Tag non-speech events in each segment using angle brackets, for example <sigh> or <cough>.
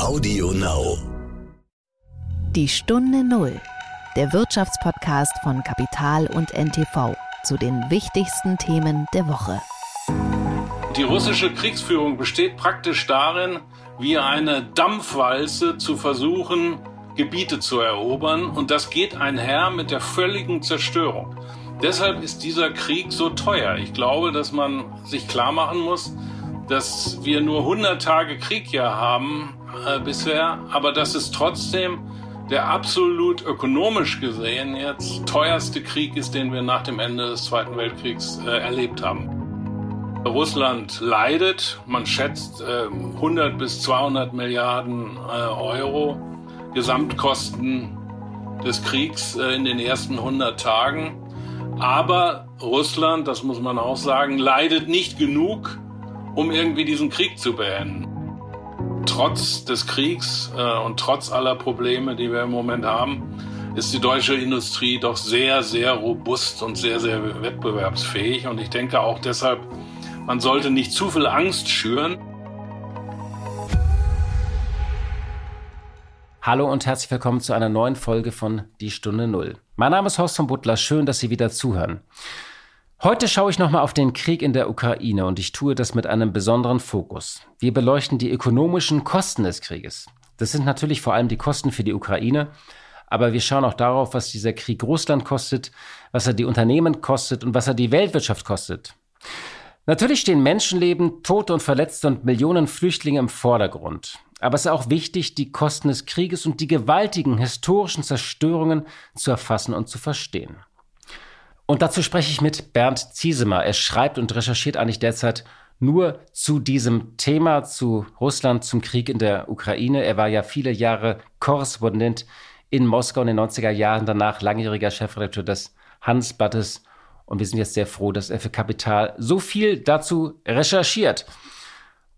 Audio Now. Die Stunde Null, der Wirtschaftspodcast von Kapital und NTV zu den wichtigsten Themen der Woche. Die russische Kriegsführung besteht praktisch darin, wie eine Dampfwalze zu versuchen, Gebiete zu erobern. Und das geht einher mit der völligen Zerstörung. Deshalb ist dieser Krieg so teuer. Ich glaube, dass man sich klar machen muss, dass wir nur 100 Tage Krieg ja haben äh, bisher, aber dass es trotzdem der absolut ökonomisch gesehen jetzt teuerste Krieg ist, den wir nach dem Ende des Zweiten Weltkriegs äh, erlebt haben. Russland leidet, man schätzt äh, 100 bis 200 Milliarden äh, Euro Gesamtkosten des Kriegs äh, in den ersten 100 Tagen. Aber Russland, das muss man auch sagen, leidet nicht genug, um irgendwie diesen Krieg zu beenden. Trotz des Kriegs äh, und trotz aller Probleme, die wir im Moment haben, ist die deutsche Industrie doch sehr, sehr robust und sehr, sehr wettbewerbsfähig. Und ich denke auch deshalb, man sollte nicht zu viel Angst schüren. Hallo und herzlich willkommen zu einer neuen Folge von Die Stunde Null. Mein Name ist Horst von Butler, schön, dass Sie wieder zuhören. Heute schaue ich nochmal auf den Krieg in der Ukraine und ich tue das mit einem besonderen Fokus. Wir beleuchten die ökonomischen Kosten des Krieges. Das sind natürlich vor allem die Kosten für die Ukraine, aber wir schauen auch darauf, was dieser Krieg Russland kostet, was er die Unternehmen kostet und was er die Weltwirtschaft kostet. Natürlich stehen Menschenleben, Tote und Verletzte und Millionen Flüchtlinge im Vordergrund. Aber es ist auch wichtig, die Kosten des Krieges und die gewaltigen historischen Zerstörungen zu erfassen und zu verstehen. Und dazu spreche ich mit Bernd Ziesemer. Er schreibt und recherchiert eigentlich derzeit nur zu diesem Thema, zu Russland, zum Krieg in der Ukraine. Er war ja viele Jahre Korrespondent in Moskau in den 90er Jahren, danach langjähriger Chefredakteur des Handelsblattes. Und wir sind jetzt sehr froh, dass er für Kapital so viel dazu recherchiert.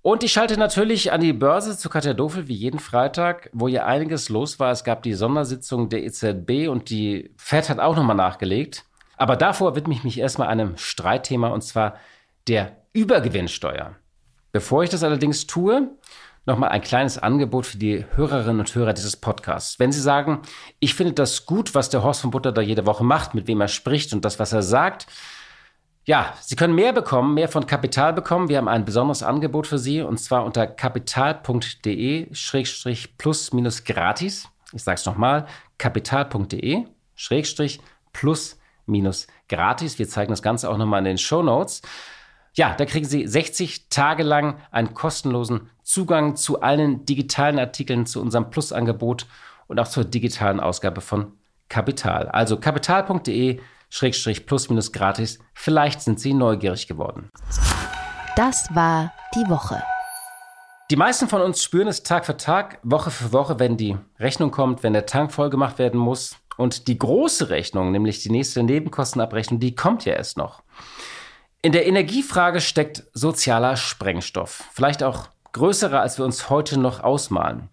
Und ich schalte natürlich an die Börse zu Katja Dofel wie jeden Freitag, wo ja einiges los war. Es gab die Sondersitzung der EZB und die FED hat auch nochmal nachgelegt. Aber davor widme ich mich erstmal einem Streitthema und zwar der Übergewinnsteuer. Bevor ich das allerdings tue, nochmal ein kleines Angebot für die Hörerinnen und Hörer dieses Podcasts. Wenn Sie sagen, ich finde das gut, was der Horst von Butter da jede Woche macht, mit wem er spricht und das, was er sagt, ja, Sie können mehr bekommen, mehr von Kapital bekommen. Wir haben ein besonderes Angebot für Sie und zwar unter kapital.de-plus-gratis. Ich sage es nochmal, kapital.de-plus minus gratis. Wir zeigen das Ganze auch nochmal in den Show Notes. Ja, da kriegen Sie 60 Tage lang einen kostenlosen Zugang zu allen digitalen Artikeln, zu unserem Plus-Angebot und auch zur digitalen Ausgabe von Kapital. Also kapital.de Schrägstrich plus minus gratis. Vielleicht sind Sie neugierig geworden. Das war die Woche. Die meisten von uns spüren es Tag für Tag, Woche für Woche, wenn die Rechnung kommt, wenn der Tank voll gemacht werden muss. Und die große Rechnung, nämlich die nächste Nebenkostenabrechnung, die kommt ja erst noch. In der Energiefrage steckt sozialer Sprengstoff, vielleicht auch größerer, als wir uns heute noch ausmalen.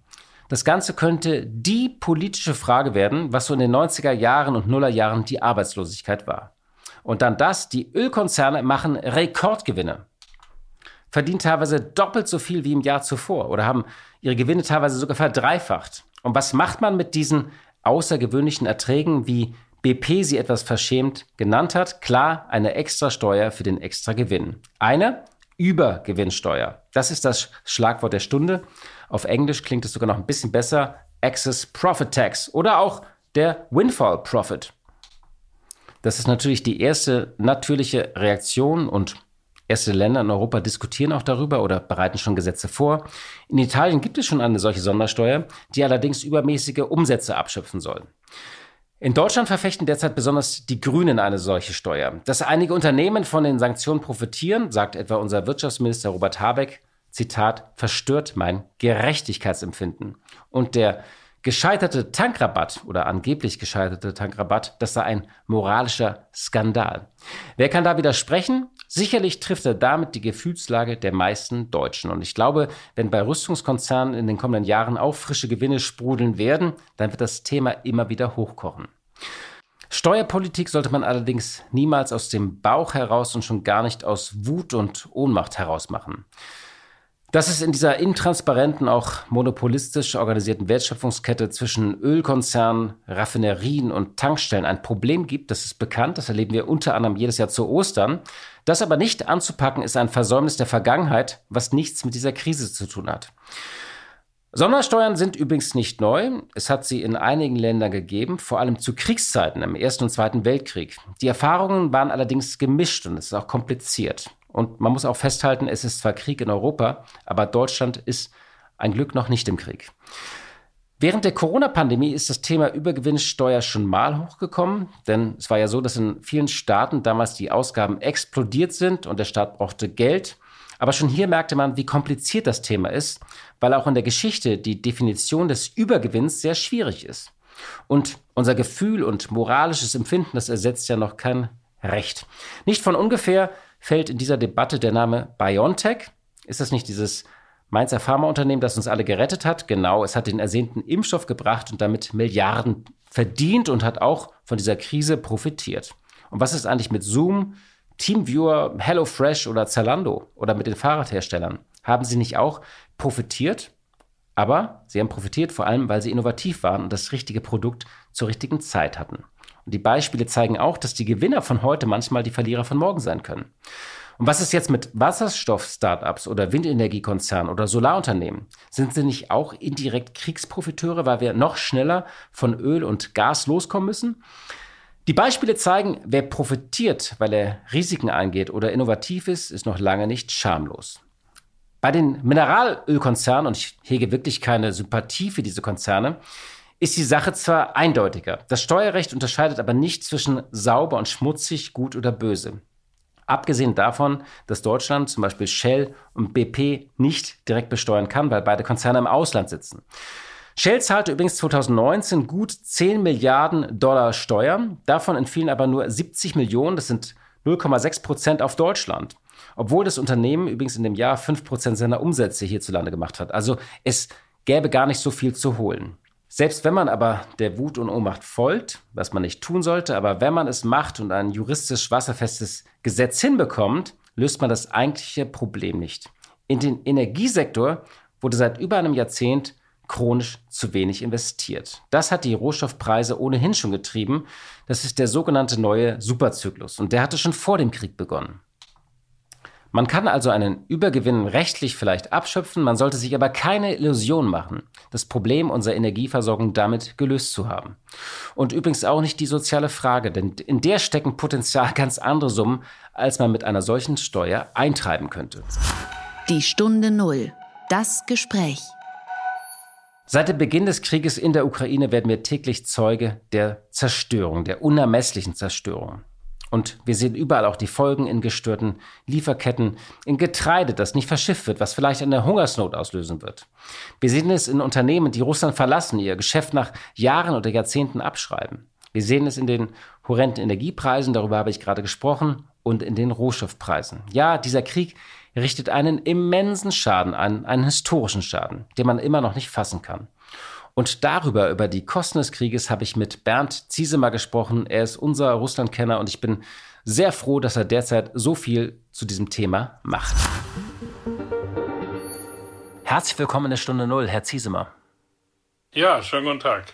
Das Ganze könnte die politische Frage werden, was so in den 90er Jahren und Nuller Jahren die Arbeitslosigkeit war. Und dann das, die Ölkonzerne machen Rekordgewinne. Verdienen teilweise doppelt so viel wie im Jahr zuvor oder haben ihre Gewinne teilweise sogar verdreifacht. Und was macht man mit diesen außergewöhnlichen Erträgen, wie BP sie etwas verschämt genannt hat, klar eine Extrasteuer für den Extragewinn. Eine Übergewinnsteuer. Das ist das Schlagwort der Stunde. Auf Englisch klingt es sogar noch ein bisschen besser. Excess Profit Tax oder auch der Windfall Profit. Das ist natürlich die erste natürliche Reaktion und Erste Länder in Europa diskutieren auch darüber oder bereiten schon Gesetze vor. In Italien gibt es schon eine solche Sondersteuer, die allerdings übermäßige Umsätze abschöpfen soll. In Deutschland verfechten derzeit besonders die Grünen eine solche Steuer. Dass einige Unternehmen von den Sanktionen profitieren, sagt etwa unser Wirtschaftsminister Robert Habeck, Zitat, verstört mein Gerechtigkeitsempfinden. Und der gescheiterte Tankrabatt oder angeblich gescheiterte Tankrabatt, das sei ein moralischer Skandal. Wer kann da widersprechen? Sicherlich trifft er damit die Gefühlslage der meisten Deutschen. Und ich glaube, wenn bei Rüstungskonzernen in den kommenden Jahren auch frische Gewinne sprudeln werden, dann wird das Thema immer wieder hochkochen. Steuerpolitik sollte man allerdings niemals aus dem Bauch heraus und schon gar nicht aus Wut und Ohnmacht heraus machen. Dass es in dieser intransparenten, auch monopolistisch organisierten Wertschöpfungskette zwischen Ölkonzernen, Raffinerien und Tankstellen ein Problem gibt, das ist bekannt. Das erleben wir unter anderem jedes Jahr zu Ostern. Das aber nicht anzupacken, ist ein Versäumnis der Vergangenheit, was nichts mit dieser Krise zu tun hat. Sondersteuern sind übrigens nicht neu. Es hat sie in einigen Ländern gegeben, vor allem zu Kriegszeiten im Ersten und Zweiten Weltkrieg. Die Erfahrungen waren allerdings gemischt und es ist auch kompliziert. Und man muss auch festhalten, es ist zwar Krieg in Europa, aber Deutschland ist ein Glück noch nicht im Krieg. Während der Corona-Pandemie ist das Thema Übergewinnsteuer schon mal hochgekommen, denn es war ja so, dass in vielen Staaten damals die Ausgaben explodiert sind und der Staat brauchte Geld. Aber schon hier merkte man, wie kompliziert das Thema ist, weil auch in der Geschichte die Definition des Übergewinns sehr schwierig ist. Und unser Gefühl und moralisches Empfinden, das ersetzt ja noch kein Recht. Nicht von ungefähr fällt in dieser Debatte der Name BioNTech. Ist das nicht dieses Mainzer Pharmaunternehmen, das uns alle gerettet hat? Genau, es hat den ersehnten Impfstoff gebracht und damit Milliarden verdient und hat auch von dieser Krise profitiert. Und was ist eigentlich mit Zoom, Teamviewer, HelloFresh oder Zalando oder mit den Fahrradherstellern? Haben sie nicht auch profitiert? Aber sie haben profitiert vor allem, weil sie innovativ waren und das richtige Produkt zur richtigen Zeit hatten. Und die Beispiele zeigen auch, dass die Gewinner von heute manchmal die Verlierer von morgen sein können. Und was ist jetzt mit Wasserstoff-Startups oder Windenergiekonzernen oder Solarunternehmen? Sind sie nicht auch indirekt Kriegsprofiteure, weil wir noch schneller von Öl und Gas loskommen müssen? Die Beispiele zeigen, wer profitiert, weil er Risiken eingeht oder innovativ ist, ist noch lange nicht schamlos. Bei den Mineralölkonzernen, und ich hege wirklich keine Sympathie für diese Konzerne, ist die Sache zwar eindeutiger. Das Steuerrecht unterscheidet aber nicht zwischen sauber und schmutzig, gut oder böse. Abgesehen davon, dass Deutschland zum Beispiel Shell und BP nicht direkt besteuern kann, weil beide Konzerne im Ausland sitzen. Shell zahlte übrigens 2019 gut 10 Milliarden Dollar Steuern, davon entfielen aber nur 70 Millionen, das sind 0,6 Prozent auf Deutschland. Obwohl das Unternehmen übrigens in dem Jahr 5 Prozent seiner Umsätze hierzulande gemacht hat. Also es gäbe gar nicht so viel zu holen. Selbst wenn man aber der Wut und Ohnmacht folgt, was man nicht tun sollte, aber wenn man es macht und ein juristisch wasserfestes Gesetz hinbekommt, löst man das eigentliche Problem nicht. In den Energiesektor wurde seit über einem Jahrzehnt chronisch zu wenig investiert. Das hat die Rohstoffpreise ohnehin schon getrieben. Das ist der sogenannte neue Superzyklus und der hatte schon vor dem Krieg begonnen. Man kann also einen Übergewinn rechtlich vielleicht abschöpfen, man sollte sich aber keine Illusion machen, das Problem unserer Energieversorgung damit gelöst zu haben. Und übrigens auch nicht die soziale Frage, denn in der stecken potenziell <laughs> ganz andere Summen, als man mit einer solchen Steuer eintreiben könnte. Die Stunde Null. Das Gespräch. Seit dem Beginn des Krieges in der Ukraine werden wir täglich Zeuge der Zerstörung, der unermesslichen Zerstörung. Und wir sehen überall auch die Folgen in gestörten Lieferketten, in Getreide, das nicht verschifft wird, was vielleicht eine Hungersnot auslösen wird. Wir sehen es in Unternehmen, die Russland verlassen, ihr Geschäft nach Jahren oder Jahrzehnten abschreiben. Wir sehen es in den horrenden Energiepreisen, darüber habe ich gerade gesprochen, und in den Rohstoffpreisen. Ja, dieser Krieg richtet einen immensen Schaden an, einen historischen Schaden, den man immer noch nicht fassen kann. Und darüber, über die Kosten des Krieges, habe ich mit Bernd Ziesemer gesprochen. Er ist unser Russlandkenner und ich bin sehr froh, dass er derzeit so viel zu diesem Thema macht. Herzlich willkommen in der Stunde Null, Herr Ziesemer. Ja, schönen guten Tag.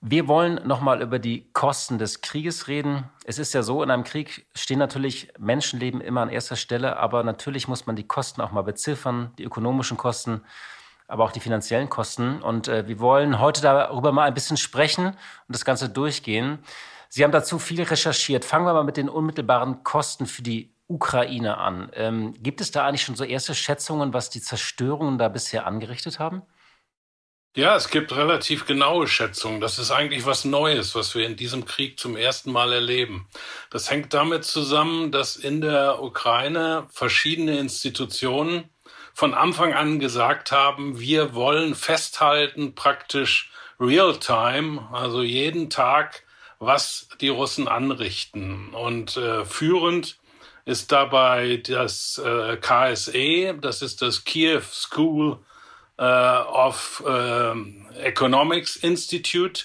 Wir wollen nochmal über die Kosten des Krieges reden. Es ist ja so, in einem Krieg stehen natürlich Menschenleben immer an erster Stelle, aber natürlich muss man die Kosten auch mal beziffern, die ökonomischen Kosten aber auch die finanziellen Kosten. Und äh, wir wollen heute darüber mal ein bisschen sprechen und das Ganze durchgehen. Sie haben dazu viel recherchiert. Fangen wir mal mit den unmittelbaren Kosten für die Ukraine an. Ähm, gibt es da eigentlich schon so erste Schätzungen, was die Zerstörungen da bisher angerichtet haben? Ja, es gibt relativ genaue Schätzungen. Das ist eigentlich was Neues, was wir in diesem Krieg zum ersten Mal erleben. Das hängt damit zusammen, dass in der Ukraine verschiedene Institutionen von Anfang an gesagt haben, wir wollen festhalten praktisch real-time, also jeden Tag, was die Russen anrichten. Und äh, führend ist dabei das äh, KSE, das ist das Kiew School äh, of äh, Economics Institute.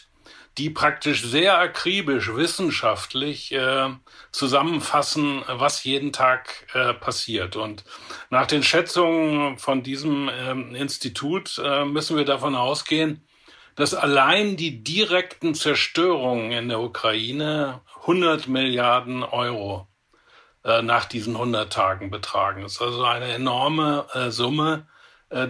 Die praktisch sehr akribisch wissenschaftlich äh, zusammenfassen, was jeden Tag äh, passiert. Und nach den Schätzungen von diesem äh, Institut äh, müssen wir davon ausgehen, dass allein die direkten Zerstörungen in der Ukraine 100 Milliarden Euro äh, nach diesen 100 Tagen betragen. Das ist also eine enorme äh, Summe,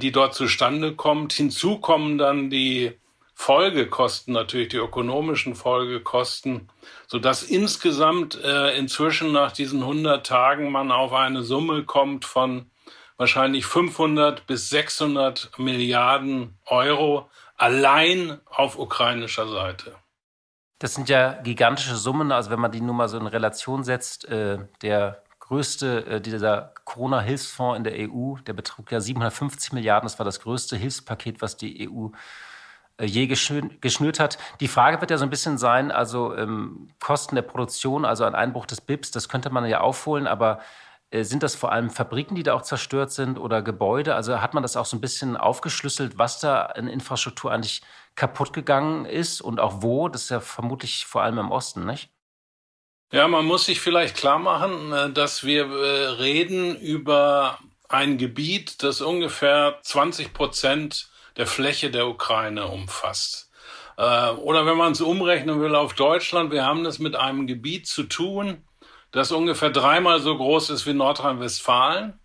die dort zustande kommt. Hinzu kommen dann die Folgekosten, natürlich die ökonomischen Folgekosten, so dass insgesamt äh, inzwischen nach diesen 100 Tagen man auf eine Summe kommt von wahrscheinlich 500 bis 600 Milliarden Euro allein auf ukrainischer Seite. Das sind ja gigantische Summen. Also wenn man die nur mal so in Relation setzt, äh, der größte, äh, dieser Corona-Hilfsfonds in der EU, der betrug ja 750 Milliarden. Das war das größte Hilfspaket, was die EU je geschnürt hat. Die Frage wird ja so ein bisschen sein, also ähm, Kosten der Produktion, also ein Einbruch des BIPs, das könnte man ja aufholen, aber äh, sind das vor allem Fabriken, die da auch zerstört sind oder Gebäude? Also hat man das auch so ein bisschen aufgeschlüsselt, was da in Infrastruktur eigentlich kaputt gegangen ist und auch wo? Das ist ja vermutlich vor allem im Osten, nicht? Ja, man muss sich vielleicht klar machen, äh, dass wir reden über ein Gebiet, das ungefähr 20 Prozent der Fläche der Ukraine umfasst. Äh, oder wenn man es umrechnen will auf Deutschland, wir haben es mit einem Gebiet zu tun, das ungefähr dreimal so groß ist wie Nordrhein-Westfalen,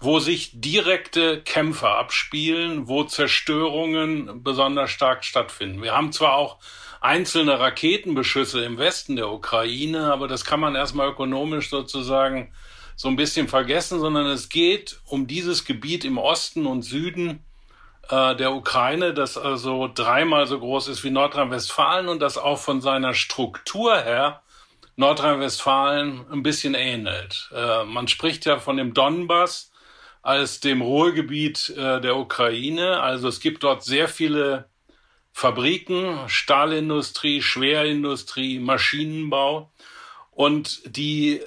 wo sich direkte Kämpfe abspielen, wo Zerstörungen besonders stark stattfinden. Wir haben zwar auch einzelne Raketenbeschüsse im Westen der Ukraine, aber das kann man erstmal ökonomisch sozusagen so ein bisschen vergessen, sondern es geht um dieses Gebiet im Osten und Süden, äh, der Ukraine, das also dreimal so groß ist wie Nordrhein-Westfalen und das auch von seiner Struktur her Nordrhein-Westfalen ein bisschen ähnelt. Äh, man spricht ja von dem Donbass als dem Ruhrgebiet äh, der Ukraine. Also es gibt dort sehr viele Fabriken, Stahlindustrie, Schwerindustrie, Maschinenbau. Und die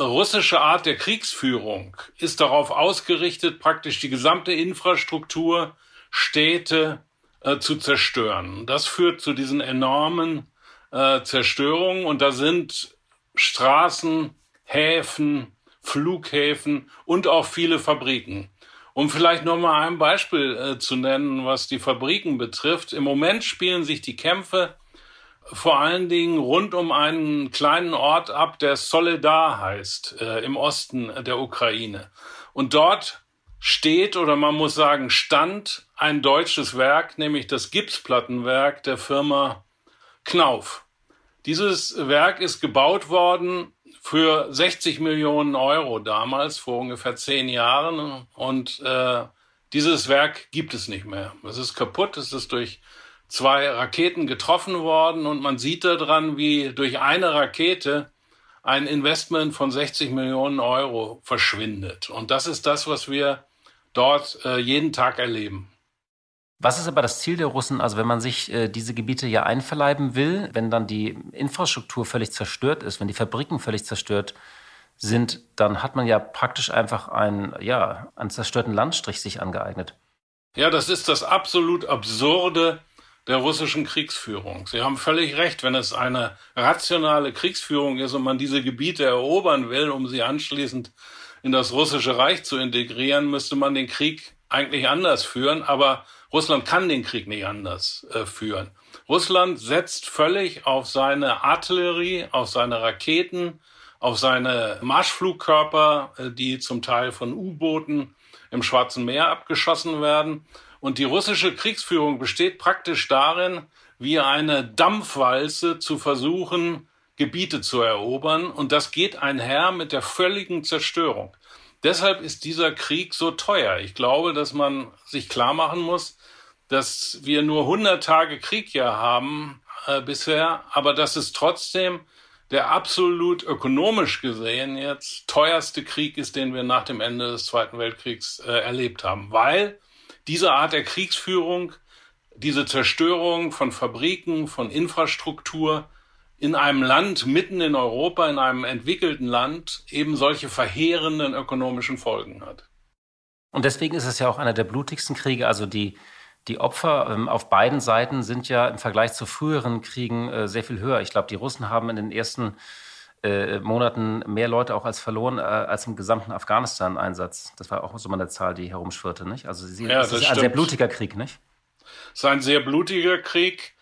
russische Art der Kriegsführung ist darauf ausgerichtet, praktisch die gesamte Infrastruktur, Städte äh, zu zerstören. Das führt zu diesen enormen äh, Zerstörungen und da sind Straßen, Häfen, Flughäfen und auch viele Fabriken. Um vielleicht noch mal ein Beispiel äh, zu nennen, was die Fabriken betrifft. Im Moment spielen sich die Kämpfe vor allen Dingen rund um einen kleinen Ort ab, der Soledar heißt, äh, im Osten der Ukraine. Und dort steht oder man muss sagen stand ein deutsches Werk, nämlich das Gipsplattenwerk der Firma Knauf. Dieses Werk ist gebaut worden für 60 Millionen Euro damals, vor ungefähr zehn Jahren. Und äh, dieses Werk gibt es nicht mehr. Es ist kaputt, es ist durch zwei Raketen getroffen worden und man sieht daran, wie durch eine Rakete ein Investment von 60 Millionen Euro verschwindet. Und das ist das, was wir dort äh, jeden Tag erleben. Was ist aber das Ziel der Russen? Also wenn man sich äh, diese Gebiete ja einverleiben will, wenn dann die Infrastruktur völlig zerstört ist, wenn die Fabriken völlig zerstört sind, dann hat man ja praktisch einfach einen, ja, einen zerstörten Landstrich sich angeeignet. Ja, das ist das absolut absurde der russischen Kriegsführung. Sie haben völlig recht, wenn es eine rationale Kriegsführung ist und man diese Gebiete erobern will, um sie anschließend in das russische Reich zu integrieren, müsste man den Krieg eigentlich anders führen, aber Russland kann den Krieg nicht anders äh, führen. Russland setzt völlig auf seine Artillerie, auf seine Raketen, auf seine Marschflugkörper, äh, die zum Teil von U-Booten im Schwarzen Meer abgeschossen werden. Und die russische Kriegsführung besteht praktisch darin, wie eine Dampfwalze zu versuchen, Gebiete zu erobern. Und das geht einher mit der völligen Zerstörung. Deshalb ist dieser Krieg so teuer. Ich glaube, dass man sich klar machen muss, dass wir nur 100 Tage Krieg ja haben äh, bisher, aber dass es trotzdem der absolut ökonomisch gesehen jetzt teuerste Krieg ist, den wir nach dem Ende des Zweiten Weltkriegs äh, erlebt haben, weil diese Art der Kriegsführung, diese Zerstörung von Fabriken, von Infrastruktur in einem Land mitten in Europa, in einem entwickelten Land, eben solche verheerenden ökonomischen Folgen hat. Und deswegen ist es ja auch einer der blutigsten Kriege, also die Die Opfer ähm, auf beiden Seiten sind ja im Vergleich zu früheren Kriegen äh, sehr viel höher. Ich glaube, die Russen haben in den ersten äh, Monaten mehr Leute auch als verloren äh, als im gesamten Afghanistan-Einsatz. Das war auch so mal eine Zahl, die herumschwirrte, nicht? Also sie, ja, das ist ein sehr blutiger Krieg, nicht? Es ist ein sehr blutiger Krieg.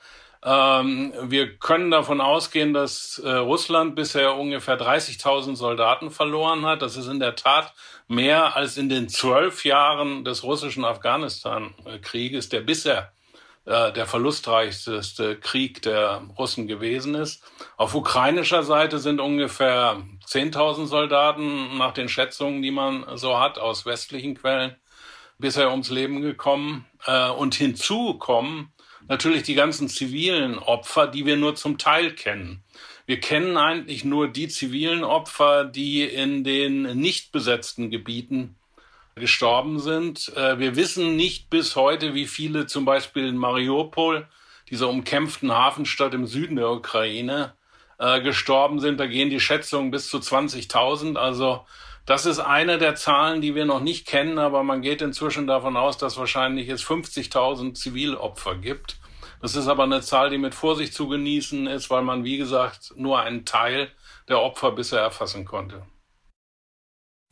Ähm, wir können davon ausgehen, dass äh, Russland bisher ungefähr 30.000 Soldaten verloren hat. Das ist in der Tat mehr als in den zwölf Jahren des russischen Afghanistan-Krieges, der bisher äh, der verlustreichste Krieg der Russen gewesen ist. Auf ukrainischer Seite sind ungefähr 10.000 Soldaten nach den Schätzungen, die man so hat aus westlichen Quellen, bisher ums Leben gekommen. Äh, und hinzu kommen natürlich die ganzen zivilen Opfer, die wir nur zum Teil kennen. Wir kennen eigentlich nur die zivilen Opfer, die in den nicht besetzten Gebieten gestorben sind. Äh, wir wissen nicht bis heute, wie viele zum Beispiel in Mariupol, dieser umkämpften Hafenstadt im Süden der Ukraine, äh, gestorben sind. Da gehen die Schätzungen bis zu 20.000. Also das ist eine der Zahlen, die wir noch nicht kennen, aber man geht inzwischen davon aus, dass wahrscheinlich es 50.000 Zivilopfer gibt. Das ist aber eine Zahl, die mit Vorsicht zu genießen ist, weil man, wie gesagt, nur einen Teil der Opfer bisher erfassen konnte.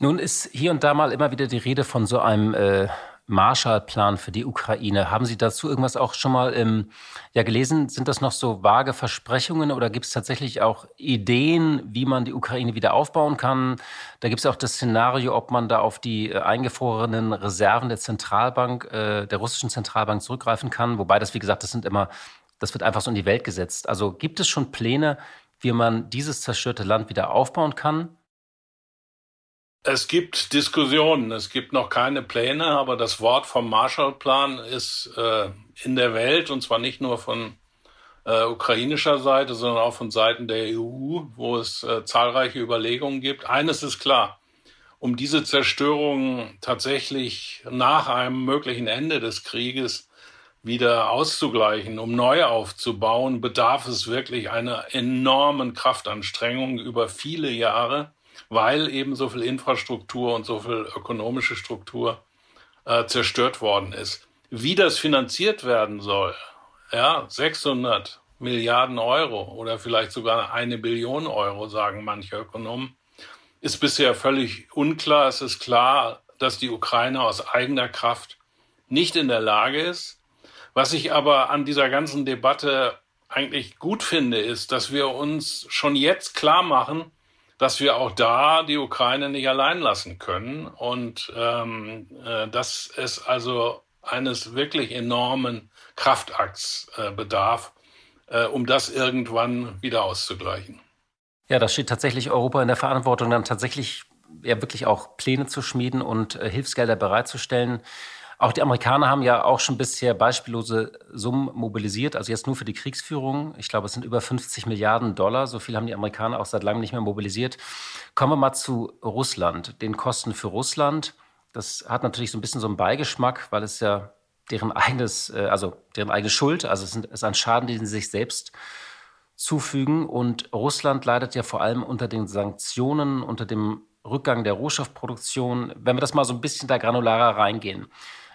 Nun ist hier und da mal immer wieder die Rede von so einem äh, Marshallplan für die Ukraine. Haben Sie dazu irgendwas auch schon mal ähm, ja, gelesen? Sind das noch so vage Versprechungen oder gibt es tatsächlich auch Ideen, wie man die Ukraine wieder aufbauen kann? Da gibt es auch das Szenario, ob man da auf die äh, eingefrorenen Reserven der Zentralbank, äh, der russischen Zentralbank zurückgreifen kann. Wobei das, wie gesagt, das sind immer, das wird einfach so in die Welt gesetzt. Also gibt es schon Pläne, wie man dieses zerstörte Land wieder aufbauen kann? Es gibt Diskussionen, es gibt noch keine Pläne, aber das Wort vom Marshallplan ist äh, in der Welt und zwar nicht nur von äh, ukrainischer Seite, sondern auch von Seiten der EU, wo es äh, zahlreiche Überlegungen gibt. Eines ist klar, um diese Zerstörung tatsächlich nach einem möglichen Ende des Krieges wieder auszugleichen, um neu aufzubauen, bedarf es wirklich einer enormen Kraftanstrengung über viele Jahre weil eben so viel Infrastruktur und so viel ökonomische Struktur äh, zerstört worden ist. Wie das finanziert werden soll, ja, 600 Milliarden Euro oder vielleicht sogar eine Billion Euro, sagen manche Ökonomen, ist bisher völlig unklar. Es ist klar, dass die Ukraine aus eigener Kraft nicht in der Lage ist. Was ich aber an dieser ganzen Debatte eigentlich gut finde, ist, dass wir uns schon jetzt klar machen, dass wir auch da die Ukraine nicht allein lassen können und ähm, äh, dass es also eines wirklich enormen Kraftakts äh, bedarf, äh, um das irgendwann wieder auszugleichen. Ja, da steht tatsächlich Europa in der Verantwortung, dann tatsächlich ja wirklich auch Pläne zu schmieden und äh, Hilfsgelder bereitzustellen. Auch die Amerikaner haben ja auch schon bisher beispiellose Summen mobilisiert, also jetzt nur für die Kriegsführung. Ich glaube, es sind über 50 Milliarden Dollar. So viel haben die Amerikaner auch seit langem nicht mehr mobilisiert. Kommen wir mal zu Russland, den Kosten für Russland. Das hat natürlich so ein bisschen so einen Beigeschmack, weil es ja deren eigenes, äh, also deren eigene Schuld, also es ist ein Schaden, den sie sich selbst zufügen. Und Russland leidet ja vor allem unter den Sanktionen, unter dem Rückgang der Rohstoffproduktion. Wenn wir das mal so ein bisschen da granularer reingehen.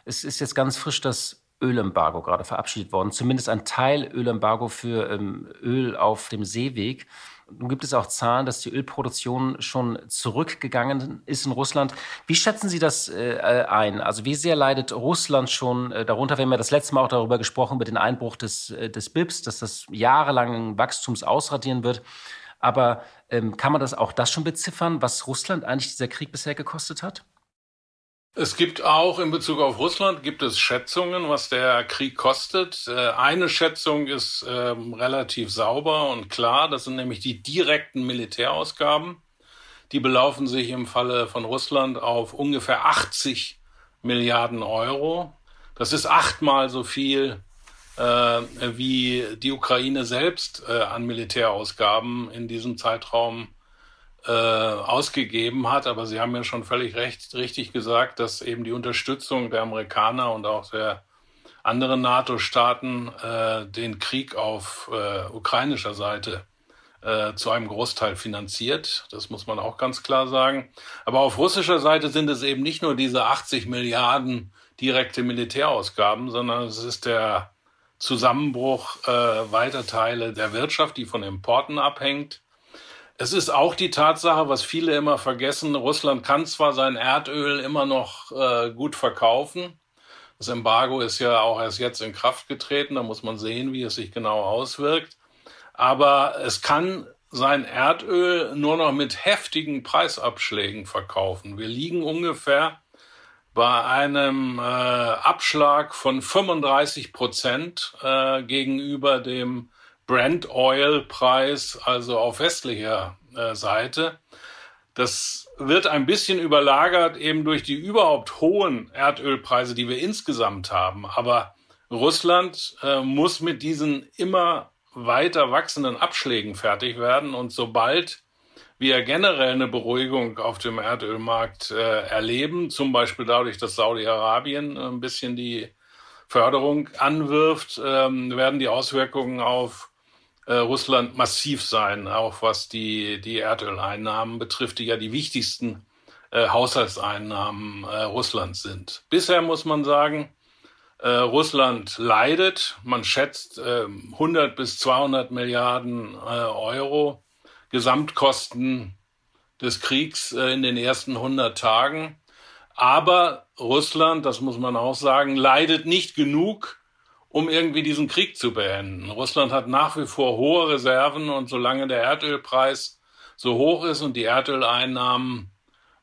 Es ist jetzt ganz frisch das Ölembargo gerade verabschiedet worden, zumindest ein Teil Ölembargo für ähm, Öl auf dem Seeweg. Nun gibt es auch Zahlen, dass die Ölproduktion schon zurückgegangen ist in Russland. Wie schätzen Sie das äh, ein? Also wie sehr leidet Russland schon äh, darunter? Wir haben ja das letzte Mal auch darüber gesprochen, über den Einbruch des, äh, des BIPs, dass das jahrelangen Wachstums ausradieren wird. Aber ähm, kann man das auch das schon beziffern, was Russland eigentlich dieser Krieg bisher gekostet hat? Es gibt auch in Bezug auf Russland gibt es Schätzungen, was der Krieg kostet. Äh, eine Schätzung ist ähm, relativ sauber und klar. Das sind nämlich die direkten Militärausgaben. Die belaufen sich im Falle von Russland auf ungefähr 80 Milliarden Euro. Das ist achtmal so viel, äh, wie die Ukraine selbst äh, an Militärausgaben in diesem Zeitraum äh, ausgegeben hat. Aber Sie haben ja schon völlig recht, richtig gesagt, dass eben die Unterstützung der Amerikaner und auch der anderen NATO-Staaten äh, den Krieg auf äh, ukrainischer Seite äh, zu einem Großteil finanziert. Das muss man auch ganz klar sagen. Aber auf russischer Seite sind es eben nicht nur diese 80 Milliarden, direkte Militärausgaben, sondern es ist der Zusammenbruch äh, weiter Teile der Wirtschaft, die von Importen abhängt. Es ist auch die Tatsache, was viele immer vergessen, Russland kann zwar sein Erdöl immer noch äh, gut verkaufen. Das Embargo ist ja auch erst jetzt in Kraft getreten, da muss man sehen, wie es sich genau auswirkt. Aber es kann sein Erdöl nur noch mit heftigen Preisabschlägen verkaufen. Wir liegen ungefähr bei einem äh, Abschlag von 35 Prozent äh, gegenüber dem Brent Oil Preis, also auf westlicher äh, Seite. Das wird ein bisschen überlagert eben durch die überhaupt hohen Erdölpreise, die wir insgesamt haben. Aber Russland äh, muss mit diesen immer weiter wachsenden Abschlägen fertig werden. Und sobald wir generell eine Beruhigung auf dem Erdölmarkt äh, erleben, zum Beispiel dadurch, dass Saudi-Arabien ein bisschen die Förderung anwirft, ähm, werden die Auswirkungen auf äh, Russland massiv sein, auch was die, die Erdöleinnahmen betrifft, die ja die wichtigsten äh, Haushaltseinnahmen äh, Russlands sind. Bisher muss man sagen, äh, Russland leidet. Man schätzt 100 ähm, bis 200 Milliarden äh, Euro Gesamtkosten des Kriegs äh, in den ersten 100 Tagen. Aber Russland, das muss man auch sagen, leidet nicht genug, um irgendwie diesen Krieg zu beenden. Russland hat nach wie vor hohe Reserven und solange der Erdölpreis so hoch ist und die Erdöleinnahmen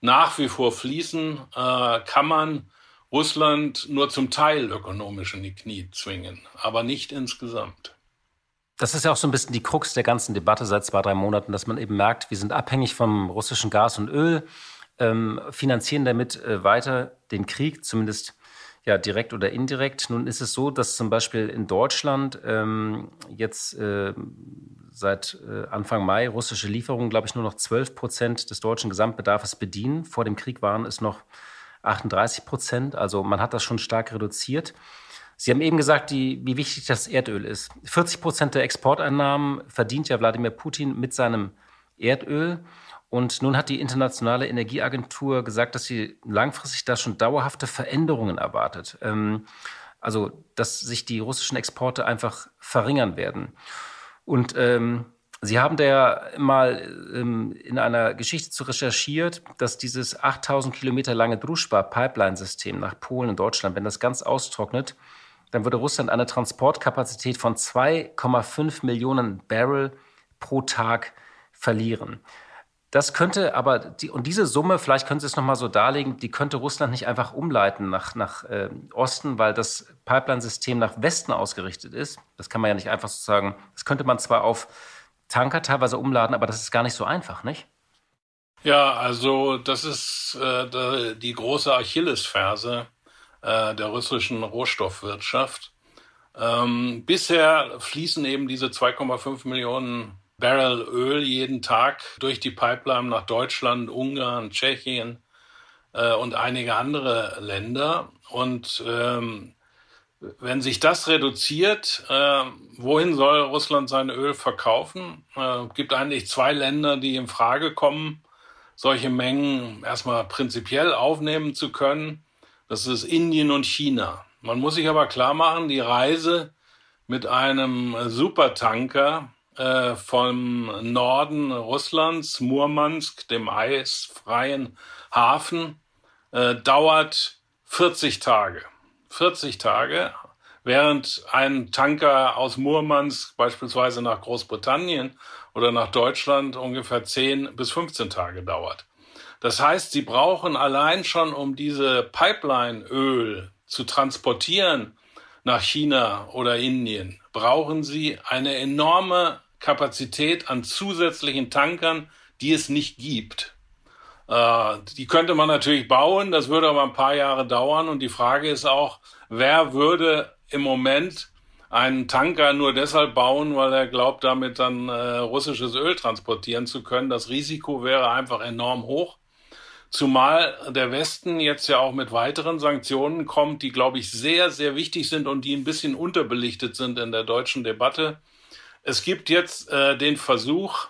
nach wie vor fließen, äh, kann man Russland nur zum Teil ökonomisch in die Knie zwingen, aber nicht insgesamt. Das ist ja auch so ein bisschen die Krux der ganzen Debatte seit zwei, drei Monaten, dass man eben merkt, wir sind abhängig vom russischen Gas und Öl, ähm, finanzieren damit äh, weiter den Krieg, zumindest ja direkt oder indirekt. Nun ist es so, dass zum Beispiel in Deutschland ähm, jetzt äh, seit äh, Anfang Mai russische Lieferungen, glaube ich, nur noch 12 Prozent des deutschen Gesamtbedarfs bedienen. Vor dem Krieg waren es noch 38 Prozent. Also man hat das schon stark reduziert. Sie haben eben gesagt, die, wie wichtig das Erdöl ist. 40 Prozent der Exporteinnahmen verdient ja Wladimir Putin mit seinem Erdöl. Und nun hat die Internationale Energieagentur gesagt, dass sie langfristig da schon dauerhafte Veränderungen erwartet. Ähm, also, dass sich die russischen Exporte einfach verringern werden. Und ähm, Sie haben da mal ähm, in einer Geschichte zu recherchiert, dass dieses 8000 Kilometer lange Druschba-Pipeline-System nach Polen und Deutschland, wenn das ganz austrocknet, dann würde Russland eine Transportkapazität von 2,5 Millionen Barrel pro Tag verlieren. Das könnte aber, die, und diese Summe, vielleicht können Sie es nochmal so darlegen, die könnte Russland nicht einfach umleiten nach, nach äh, Osten, weil das Pipeline-System nach Westen ausgerichtet ist. Das kann man ja nicht einfach so sagen. Das könnte man zwar auf Tanker teilweise umladen, aber das ist gar nicht so einfach, nicht? Ja, also das ist äh, die große Achillesferse äh, der russischen Rohstoffwirtschaft. Ähm, bisher fließen eben diese 2,5 Millionen Barrel Öl jeden Tag durch die Pipeline nach Deutschland, Ungarn, Tschechien äh, und einige andere Länder. Und ähm, wenn sich das reduziert, äh, wohin soll Russland sein Öl verkaufen? Äh, gibt eigentlich zwei Länder, die in Frage kommen, solche Mengen erstmal prinzipiell aufnehmen zu können. Das ist Indien und China. Man muss sich aber klar machen, die Reise mit einem Supertanker äh, vom Norden Russlands, Murmansk, dem eisfreien Hafen, äh, dauert 40 Tage. 40 Tage, während ein Tanker aus Murmansk beispielsweise nach Großbritannien oder nach Deutschland ungefähr 10 bis 15 Tage dauert. Das heißt, sie brauchen allein schon, um diese Pipeline-Öl zu transportieren nach China oder Indien, brauchen sie eine enorme Kapazität an zusätzlichen Tankern, die es nicht gibt. Äh, die könnte man natürlich bauen, das würde aber ein paar Jahre dauern. Und die Frage ist auch, wer würde im Moment einen Tanker nur deshalb bauen, weil er glaubt, damit dann äh, russisches Öl transportieren zu können. Das Risiko wäre einfach enorm hoch. Zumal der Westen jetzt ja auch mit weiteren Sanktionen kommt, die, glaube ich, sehr, sehr wichtig sind und die ein bisschen unterbelichtet sind in der deutschen Debatte. Es gibt jetzt äh, den Versuch,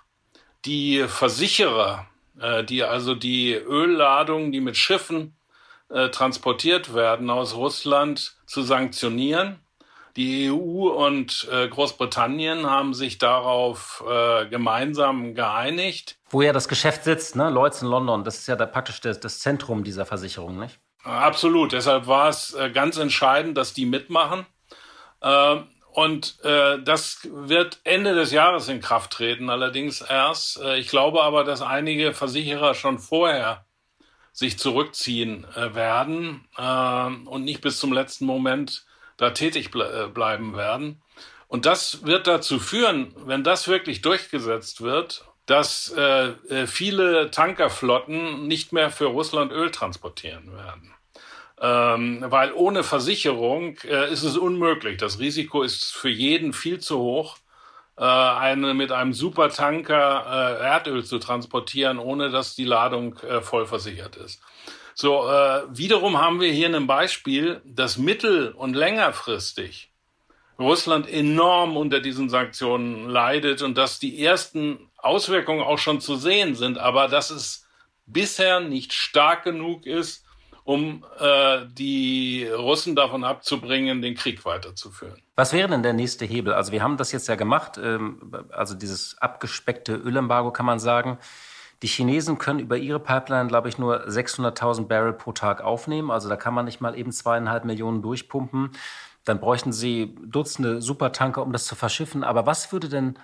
die Versicherer, äh, die also die Ölladungen, die mit Schiffen äh, transportiert werden aus Russland, zu sanktionieren. Die EU und äh, Großbritannien haben sich darauf äh, gemeinsam geeinigt. Wo ja das Geschäft sitzt, ne? Lloyds in London, das ist ja da praktisch das, das Zentrum dieser Versicherung, nicht? Absolut. Deshalb war es äh, ganz entscheidend, dass die mitmachen. Und äh, das wird Ende des Jahres in Kraft treten, allerdings erst. Äh, ich glaube aber, dass einige Versicherer schon vorher sich zurückziehen äh, werden äh, und nicht bis zum letzten Moment da tätig ble äh, bleiben werden. Und das wird dazu führen, wenn das wirklich durchgesetzt wird, dass äh, äh viele Tankerflotten nicht mehr für Russland Öl transportieren werden. Ähm, weil ohne Versicherung äh, ist es unmöglich. Das Risiko ist für jeden viel zu hoch, äh, eine, mit einem Supertanker äh, Erdöl zu transportieren, ohne dass die Ladung äh, voll versichert ist. So, äh, wiederum haben wir hier ein Beispiel, dass mittel- und längerfristig Russland enorm unter diesen Sanktionen leidet und dass die ersten Auswirkungen auch schon zu sehen sind, aber dass es bisher nicht stark genug ist, um äh, die Russen davon abzubringen, den Krieg weiterzuführen. Was wäre denn der nächste Hebel? Also wir haben das jetzt ja gemacht, ähm, also dieses abgespeckte Ölembargo kann man sagen. Die Chinesen können über ihre Pipeline, glaube ich, nur 600.000 Barrel pro Tag aufnehmen. Also da kann man nicht mal eben zweieinhalb Millionen durchpumpen. Dann bräuchten sie Dutzende Supertanker, um das zu verschiffen. Aber was würde denn,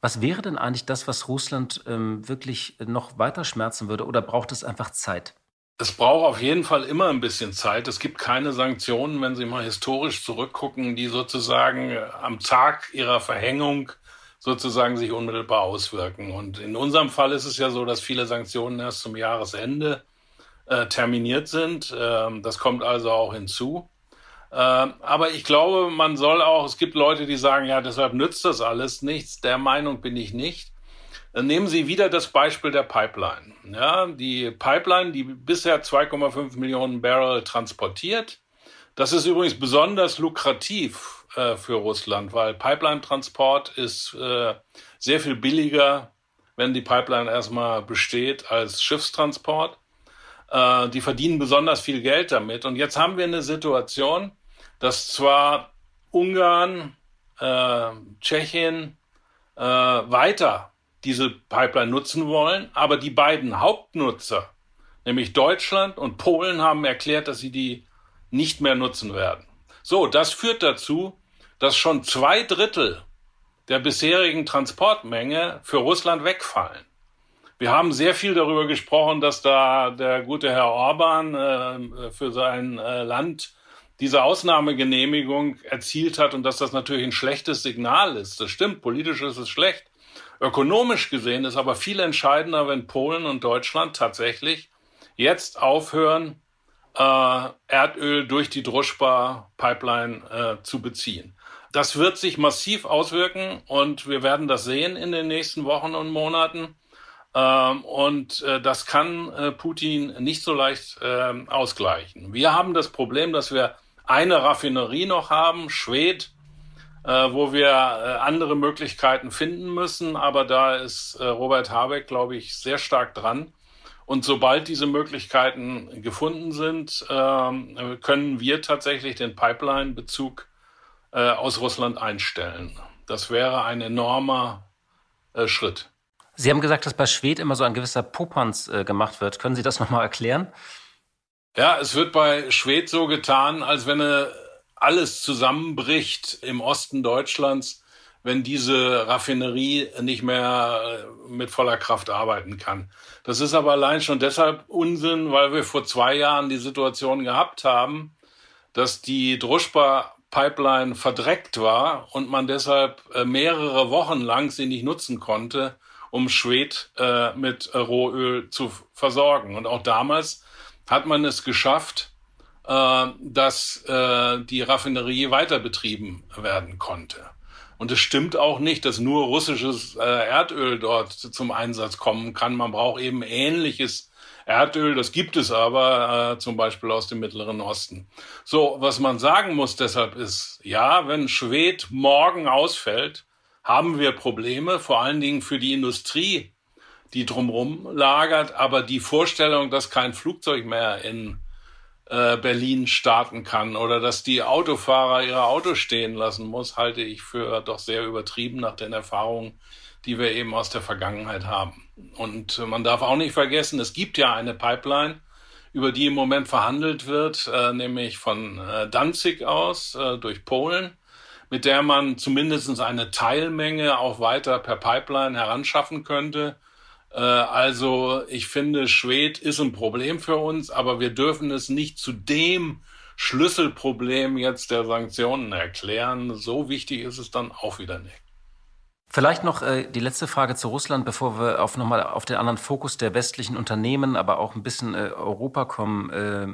was wäre denn eigentlich das, was Russland ähm, wirklich noch weiter schmerzen würde? Oder braucht es einfach Zeit? Es braucht auf jeden Fall immer ein bisschen Zeit. Es gibt keine Sanktionen, wenn Sie mal historisch zurückgucken, die sozusagen äh, am Tag ihrer Verhängung sozusagen sich unmittelbar auswirken. Und in unserem Fall ist es ja so, dass viele Sanktionen erst zum Jahresende äh, terminiert sind. Ähm, das kommt also auch hinzu. Ähm, aber ich glaube, man soll auch, es gibt Leute, die sagen, ja, deshalb nützt das alles nichts. Der Meinung bin ich nicht. Nehmen Sie wieder das Beispiel der Pipeline. Ja, die Pipeline, die bisher 2,5 Millionen Barrel transportiert, das ist übrigens besonders lukrativ äh, für Russland, weil Pipeline-Transport ist äh, sehr viel billiger, wenn die Pipeline erstmal besteht, als Schiffstransport. Äh, die verdienen besonders viel Geld damit. Und jetzt haben wir eine Situation, dass zwar Ungarn, äh, Tschechien äh, weiter diese Pipeline nutzen wollen, aber die beiden Hauptnutzer, nämlich Deutschland und Polen, haben erklärt, dass sie die nicht mehr nutzen werden. So, das führt dazu, dass schon zwei Drittel der bisherigen Transportmenge für Russland wegfallen. Wir haben sehr viel darüber gesprochen, dass da der gute Herr Orban äh, für sein äh, Land diese Ausnahmegenehmigung erzielt hat und dass das natürlich ein schlechtes Signal ist. Das stimmt, politisch ist es schlecht. Ökonomisch gesehen ist aber viel entscheidender, wenn Polen und Deutschland tatsächlich jetzt aufhören, äh, Erdöl durch die Druschba-Pipeline äh, zu beziehen. Das wird sich massiv auswirken und wir werden das sehen in den nächsten Wochen und Monaten. Ähm, und äh, das kann äh, Putin nicht so leicht äh, ausgleichen. Wir haben das Problem, dass wir eine Raffinerie noch haben, Schwed, äh, wo wir äh, andere Möglichkeiten finden müssen. Aber da ist äh, Robert Habeck, glaube ich, sehr stark dran. Und sobald diese Möglichkeiten gefunden sind, ähm, können wir tatsächlich den Pipeline-Bezug äh, aus Russland einstellen. Das wäre ein enormer äh, Schritt. Sie haben gesagt, dass bei Schwed immer so ein gewisser Popanz äh, gemacht wird. Können Sie das nochmal erklären? Ja, es wird bei Schwed so getan, als wenn eine alles zusammenbricht im Osten Deutschlands, wenn diese Raffinerie nicht mehr äh, mit voller Kraft arbeiten kann. Das ist aber allein schon deshalb Unsinn, weil wir vor zwei Jahren die Situation gehabt haben, dass die Druschba Pipeline verdreckt war und man deshalb äh, mehrere Wochen lang sie nicht nutzen konnte, um Schwed äh, mit Rohöl zu versorgen. Und auch damals hat man es geschafft, äh, dass äh, die Raffinerie weiter betrieben werden konnte. Und es stimmt auch nicht, dass nur russisches äh, Erdöl dort zum Einsatz kommen kann. Man braucht eben ähnliches Erdöl, das gibt es aber äh, zum Beispiel aus dem Mittleren Osten. So, was man sagen muss deshalb ist, ja, wenn Schwed morgen ausfällt, haben wir Probleme, vor allen Dingen für die Industrie, die drumherum lagert. Aber die Vorstellung, dass kein Flugzeug mehr in äh, Berlin starten kann oder dass die Autofahrer ihre Autos stehen lassen muss, halte ich für doch sehr übertrieben nach den Erfahrungen, die wir eben aus der Vergangenheit haben. Und man darf auch nicht vergessen, es gibt ja eine Pipeline, über die im Moment verhandelt wird, äh, nämlich von äh, Danzig aus durch Polen, mit der man zumindest eine Teilmenge auch weiter per Pipeline heranschaffen könnte. Äh, also ich finde, Schwed ist ein Problem für uns, aber wir dürfen es nicht zu dem Schlüsselproblem jetzt der Sanktionen erklären. So wichtig ist es dann auch wieder nicht. Vielleicht noch äh, die letzte Frage zu Russland, bevor wir auf nochmal auf den anderen Fokus der westlichen Unternehmen, aber auch ein bisschen äh, Europa kommen. Äh,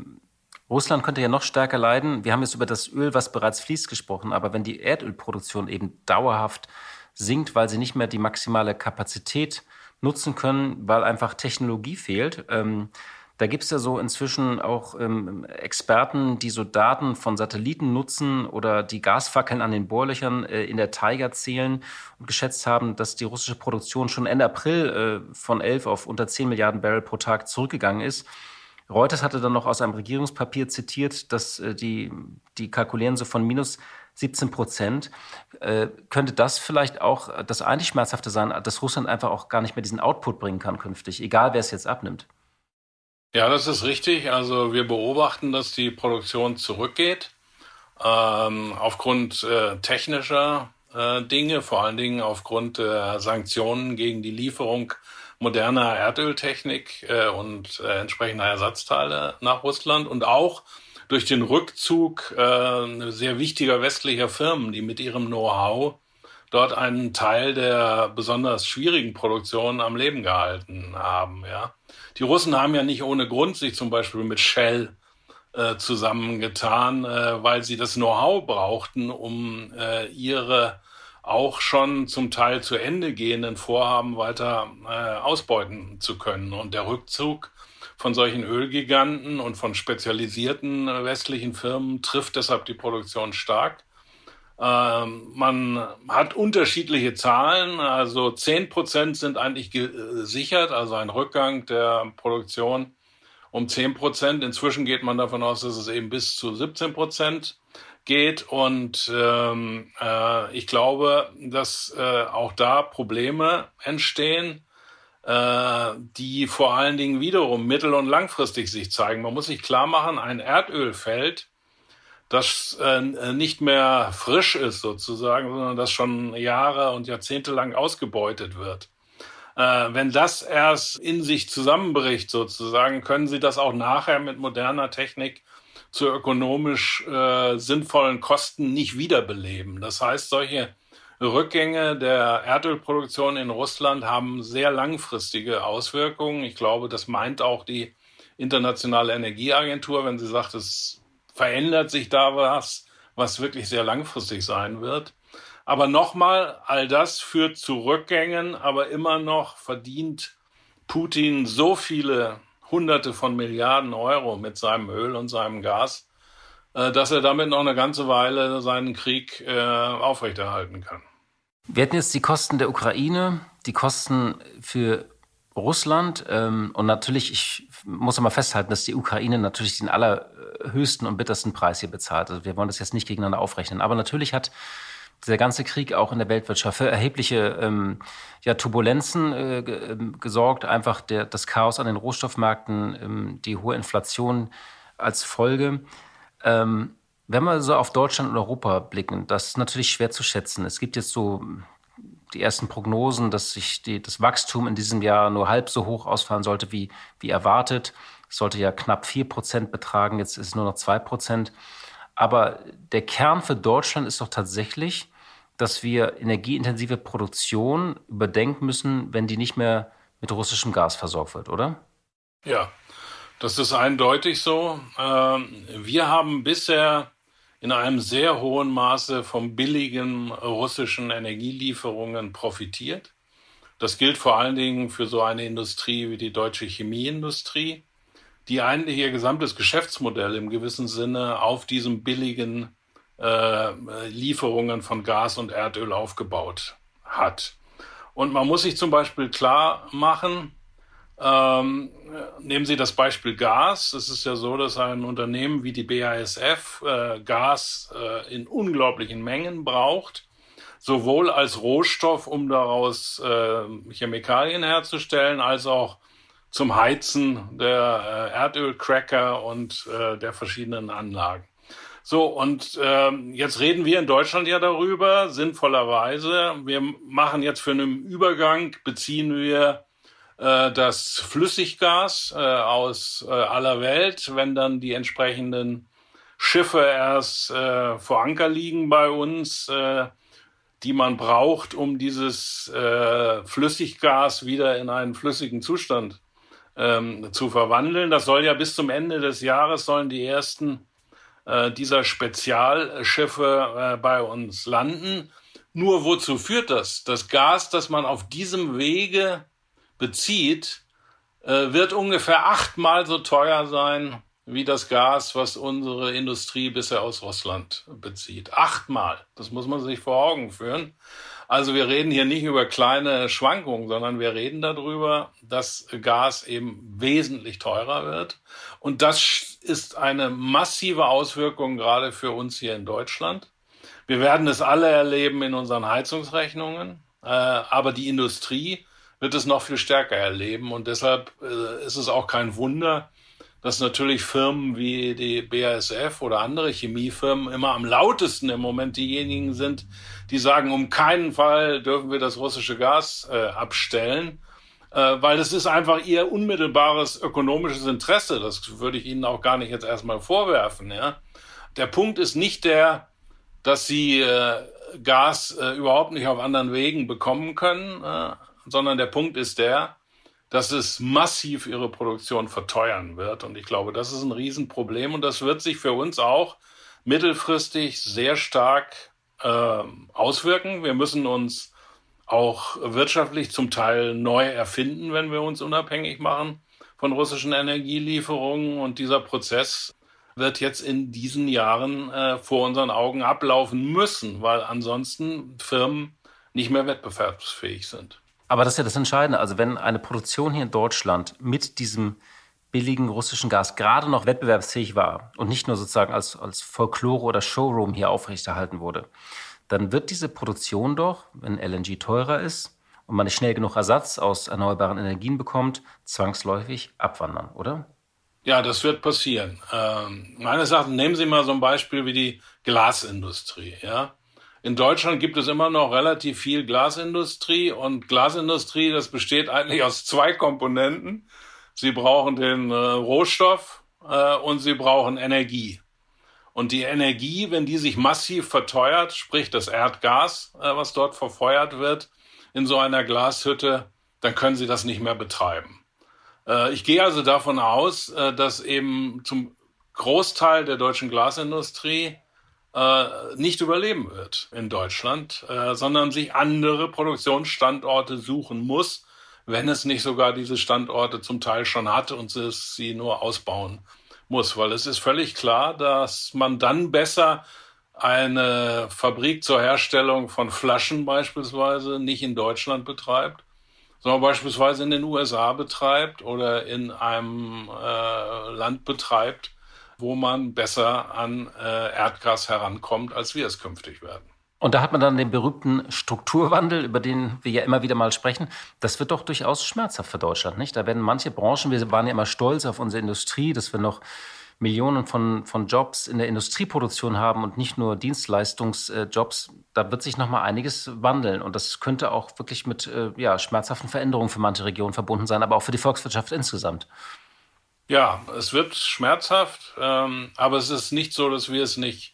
Russland könnte ja noch stärker leiden. Wir haben jetzt über das Öl, was bereits fließt, gesprochen, aber wenn die Erdölproduktion eben dauerhaft sinkt, weil sie nicht mehr die maximale Kapazität nutzen können, weil einfach Technologie fehlt, ähm, da gibt es ja so inzwischen auch ähm, Experten, die so Daten von Satelliten nutzen oder die Gasfackeln an den Bohrlöchern äh, in der Tiger zählen und geschätzt haben, dass die russische Produktion schon Ende April äh, von 11 auf unter 10 Milliarden Barrel pro Tag zurückgegangen ist. Reuters hatte dann noch aus einem Regierungspapier zitiert, dass äh, die, die kalkulieren so von minus 17 Prozent. Äh, könnte das vielleicht auch das eigentlich Schmerzhafte sein, dass Russland einfach auch gar nicht mehr diesen Output bringen kann künftig, egal wer es jetzt abnimmt? Ja, das ist richtig. Also wir beobachten, dass die Produktion zurückgeht. Ähm, aufgrund äh, technischer äh, Dinge, vor allen Dingen aufgrund der Sanktionen gegen die Lieferung moderner Erdöltechnik äh, und äh, entsprechender Ersatzteile nach Russland und auch durch den Rückzug äh, sehr wichtiger westlicher Firmen, die mit ihrem Know-how dort einen Teil der besonders schwierigen Produktion am Leben gehalten haben. Ja. Die Russen haben ja nicht ohne Grund sich zum Beispiel mit Shell äh, zusammengetan, äh, weil sie das Know-how brauchten, um äh, ihre auch schon zum Teil zu Ende gehenden Vorhaben weiter äh, ausbeuten zu können. Und der Rückzug von solchen Ölgiganten und von spezialisierten äh, westlichen Firmen trifft deshalb die Produktion stark. Ähm, man hat unterschiedliche Zahlen, also 10 Prozent sind eigentlich gesichert, also ein Rückgang der Produktion um 10 Prozent. Inzwischen geht man davon aus, dass es eben bis zu 17 Prozent geht. Und ähm, äh, ich glaube, dass äh, auch da Probleme entstehen, äh, die vor allen Dingen wiederum mittel- und langfristig sich zeigen. Man muss sich klar machen, ein Erdölfeld das äh, nicht mehr frisch ist sozusagen, sondern das schon Jahre und Jahrzehnte lang ausgebeutet wird. Äh, wenn das erst in sich zusammenbricht sozusagen, können Sie das auch nachher mit moderner Technik zu ökonomisch äh, sinnvollen Kosten nicht wiederbeleben. Das heißt, solche Rückgänge der Erdölproduktion in Russland haben sehr langfristige Auswirkungen. Ich glaube, das meint auch die Internationale Energieagentur, wenn sie sagt, es verändert sich da was, was wirklich sehr langfristig sein wird. Aber nochmal, all das führt zu Rückgängen, aber immer noch verdient Putin so viele Hunderte von Milliarden Euro mit seinem Öl und seinem Gas, äh, dass er damit noch eine ganze Weile seinen Krieg äh, aufrechterhalten kann. Wir hatten jetzt die Kosten der Ukraine, die Kosten für Russland ähm, und natürlich, ich muss mal festhalten, dass die Ukraine natürlich den allerhöchsten und bittersten Preis hier bezahlt. Also wir wollen das jetzt nicht gegeneinander aufrechnen. Aber natürlich hat dieser ganze Krieg auch in der Weltwirtschaft für erhebliche ähm, ja, Turbulenzen äh, ähm, gesorgt. Einfach der, das Chaos an den Rohstoffmärkten, ähm, die hohe Inflation als Folge. Ähm, wenn wir so auf Deutschland und Europa blicken, das ist natürlich schwer zu schätzen. Es gibt jetzt so die ersten Prognosen, dass sich die, das Wachstum in diesem Jahr nur halb so hoch ausfallen sollte wie, wie erwartet. Es sollte ja knapp 4 Prozent betragen, jetzt ist es nur noch 2 Prozent. Aber der Kern für Deutschland ist doch tatsächlich, dass wir energieintensive Produktion überdenken müssen, wenn die nicht mehr mit russischem Gas versorgt wird, oder? Ja, das ist eindeutig so. Ähm, wir haben bisher in einem sehr hohen Maße vom billigen russischen Energielieferungen profitiert. Das gilt vor allen Dingen für so eine Industrie wie die deutsche Chemieindustrie, die eigentlich ihr gesamtes Geschäftsmodell im gewissen Sinne auf diesen billigen äh, Lieferungen von Gas und Erdöl aufgebaut hat. Und man muss sich zum Beispiel klar machen, Ähm, nehmen Sie das Beispiel Gas. Es ist ja so, dass ein Unternehmen wie die BASF äh, Gas äh, in unglaublichen Mengen braucht, sowohl als Rohstoff, um daraus äh, Chemikalien herzustellen, als auch zum Heizen der äh, Erdölcracker und äh, der verschiedenen Anlagen. So, und ähm, jetzt reden wir in Deutschland ja darüber, sinnvollerweise. Wir machen jetzt für einen Übergang, beziehen wir äh, das Flüssiggas äh, aus äh, aller Welt, wenn dann die entsprechenden Schiffe erst äh, vor Anker liegen bei uns, äh, die man braucht, um dieses äh, Flüssiggas wieder in einen flüssigen Zustand ähm, zu verwandeln. Das soll ja bis zum Ende des Jahres sollen die ersten äh, dieser Spezialschiffe äh, bei uns landen. Nur wozu führt das? Das Gas, das man auf diesem Wege bezieht, äh, wird ungefähr achtmal so teuer sein wie das Gas, was unsere Industrie bisher aus Russland bezieht. Achtmal. Das muss man sich vor Augen führen. Also wir reden hier nicht über kleine Schwankungen, sondern wir reden darüber, dass Gas eben wesentlich teurer wird. Und das ist eine massive Auswirkung gerade für uns hier in Deutschland. Wir werden es alle erleben in unseren Heizungsrechnungen, äh, aber die Industrie wird es noch viel stärker erleben. Und deshalb äh, ist es auch kein Wunder, dass natürlich Firmen wie die BASF oder andere Chemiefirmen immer am lautesten im Moment diejenigen sind, die sagen, um keinen Fall dürfen wir das russische Gas äh, abstellen, äh, weil das ist einfach ihr unmittelbares ökonomisches Interesse. Das würde ich Ihnen auch gar nicht jetzt erstmal vorwerfen. Ja? Der Punkt ist nicht der, dass sie äh, Gas äh, überhaupt nicht auf anderen Wegen bekommen können, äh, sondern der Punkt ist der, dass es massiv ihre Produktion verteuern wird. Und ich glaube, das ist ein Riesenproblem und das wird sich für uns auch mittelfristig sehr stark äh, auswirken. Wir müssen uns auch wirtschaftlich zum Teil neu erfinden, wenn wir uns unabhängig machen von russischen Energielieferungen. Und dieser Prozess wird jetzt in diesen Jahren äh, vor unseren Augen ablaufen müssen, weil ansonsten Firmen nicht mehr wettbewerbsfähig sind. Aber das ist ja das Entscheidende. Also wenn eine Produktion hier in Deutschland mit diesem billigen russischen Gas gerade noch wettbewerbsfähig war und nicht nur sozusagen als, als Folklore oder Showroom hier aufrechterhalten wurde, dann wird diese Produktion doch, wenn LNG teurer ist und man nicht schnell genug Ersatz aus erneuerbaren Energien bekommt, zwangsläufig abwandern, oder? Ja, das wird passieren. Ähm, meines Erachtens nehmen Sie mal so ein Beispiel wie die Glasindustrie. Ja? In Deutschland gibt es immer noch relativ viel Glasindustrie und Glasindustrie, das besteht eigentlich aus zwei Komponenten. Sie brauchen den äh, Rohstoff äh, und sie brauchen Energie. Und die Energie, wenn die sich massiv verteuert, sprich das Erdgas, äh, was dort verfeuert wird in so einer Glashütte, dann können sie das nicht mehr betreiben. Äh, ich gehe also davon aus, äh, dass eben zum Großteil der deutschen Glasindustrie nicht überleben wird in Deutschland, äh, sondern sich andere Produktionsstandorte suchen muss, wenn es nicht sogar diese Standorte zum Teil schon hat und es sie nur ausbauen muss. Weil es ist völlig klar, dass man dann besser eine Fabrik zur Herstellung von Flaschen beispielsweise nicht in Deutschland betreibt, sondern beispielsweise in den USA betreibt oder in einem äh, Land betreibt, wo man besser an äh, Erdgas herankommt, als wir es künftig werden. Und da hat man dann den berühmten Strukturwandel, über den wir ja immer wieder mal sprechen. Das wird doch durchaus schmerzhaft für Deutschland, nicht? Da werden manche Branchen, wir waren ja immer stolz auf unsere Industrie, dass wir noch Millionen von, von Jobs in der Industrieproduktion haben und nicht nur Dienstleistungsjobs. Da wird sich noch mal einiges wandeln. Und das könnte auch wirklich mit äh, ja, schmerzhaften Veränderungen für manche Regionen verbunden sein, aber auch für die Volkswirtschaft insgesamt. Ja, es wird schmerzhaft, ähm, aber es ist nicht so, dass wir es nicht,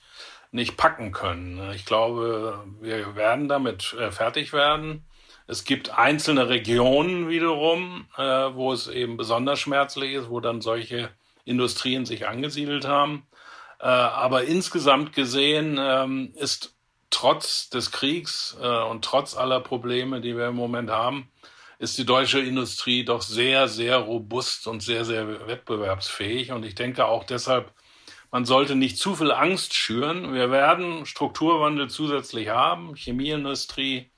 nicht packen können. Ich glaube, wir werden damit äh, fertig werden. Es gibt einzelne Regionen wiederum, äh, wo es eben besonders schmerzlich ist, wo dann solche Industrien sich angesiedelt haben. Äh, aber insgesamt gesehen ähm, ist trotz des Kriegs äh, und trotz aller Probleme, die wir im Moment haben, ist die deutsche Industrie doch sehr, sehr robust und sehr, sehr wettbewerbsfähig. Und ich denke auch deshalb, man sollte nicht zu viel Angst schüren. Wir werden Strukturwandel zusätzlich haben, Chemieindustrie,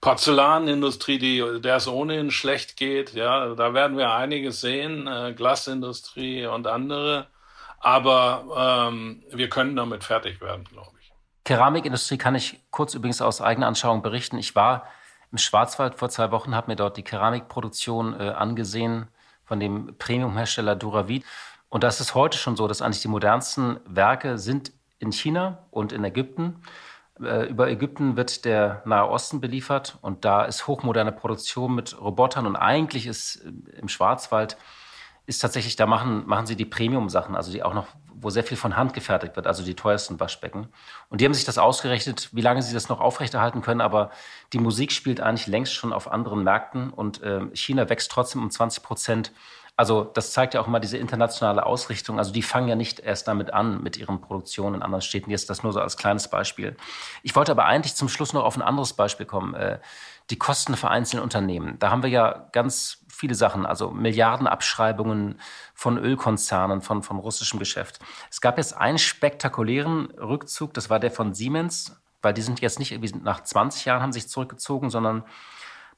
Porzellanindustrie, die, der es ohnehin schlecht geht. Ja, da werden wir einiges sehen, äh, Glasindustrie und andere. Aber ähm, wir können damit fertig werden, glaube ich. Keramikindustrie kann ich kurz übrigens aus eigener Anschauung berichten. Ich war im Schwarzwald vor zwei Wochen, habe mir dort die Keramikproduktion äh, angesehen von dem Premiumhersteller Duravit. Und das ist heute schon so, dass eigentlich die modernsten Werke sind in China und in Ägypten. Äh, über Ägypten wird der Nahe Osten beliefert und da ist hochmoderne Produktion mit Robotern und eigentlich ist äh, im Schwarzwald ist tatsächlich, da machen, machen sie die Premium-Sachen, also die auch noch, wo sehr viel von Hand gefertigt wird, also die teuersten Waschbecken. Und die haben sich das ausgerechnet, wie lange sie das noch aufrechterhalten können, aber die Musik spielt eigentlich längst schon auf anderen Märkten und äh, China wächst trotzdem um 20 Prozent also das zeigt ja auch mal diese internationale Ausrichtung. Also die fangen ja nicht erst damit an, mit ihren Produktionen in anderen Städten. Jetzt das nur so als kleines Beispiel. Ich wollte aber eigentlich zum Schluss noch auf ein anderes Beispiel kommen. Äh, die Kosten für einzelne Unternehmen. Da haben wir ja ganz viele Sachen, also Milliardenabschreibungen von Ölkonzernen, von, von russischem Geschäft. Es gab jetzt einen spektakulären Rückzug, das war der von Siemens, weil die sind jetzt nicht irgendwie nach 20 Jahren haben sich zurückgezogen, sondern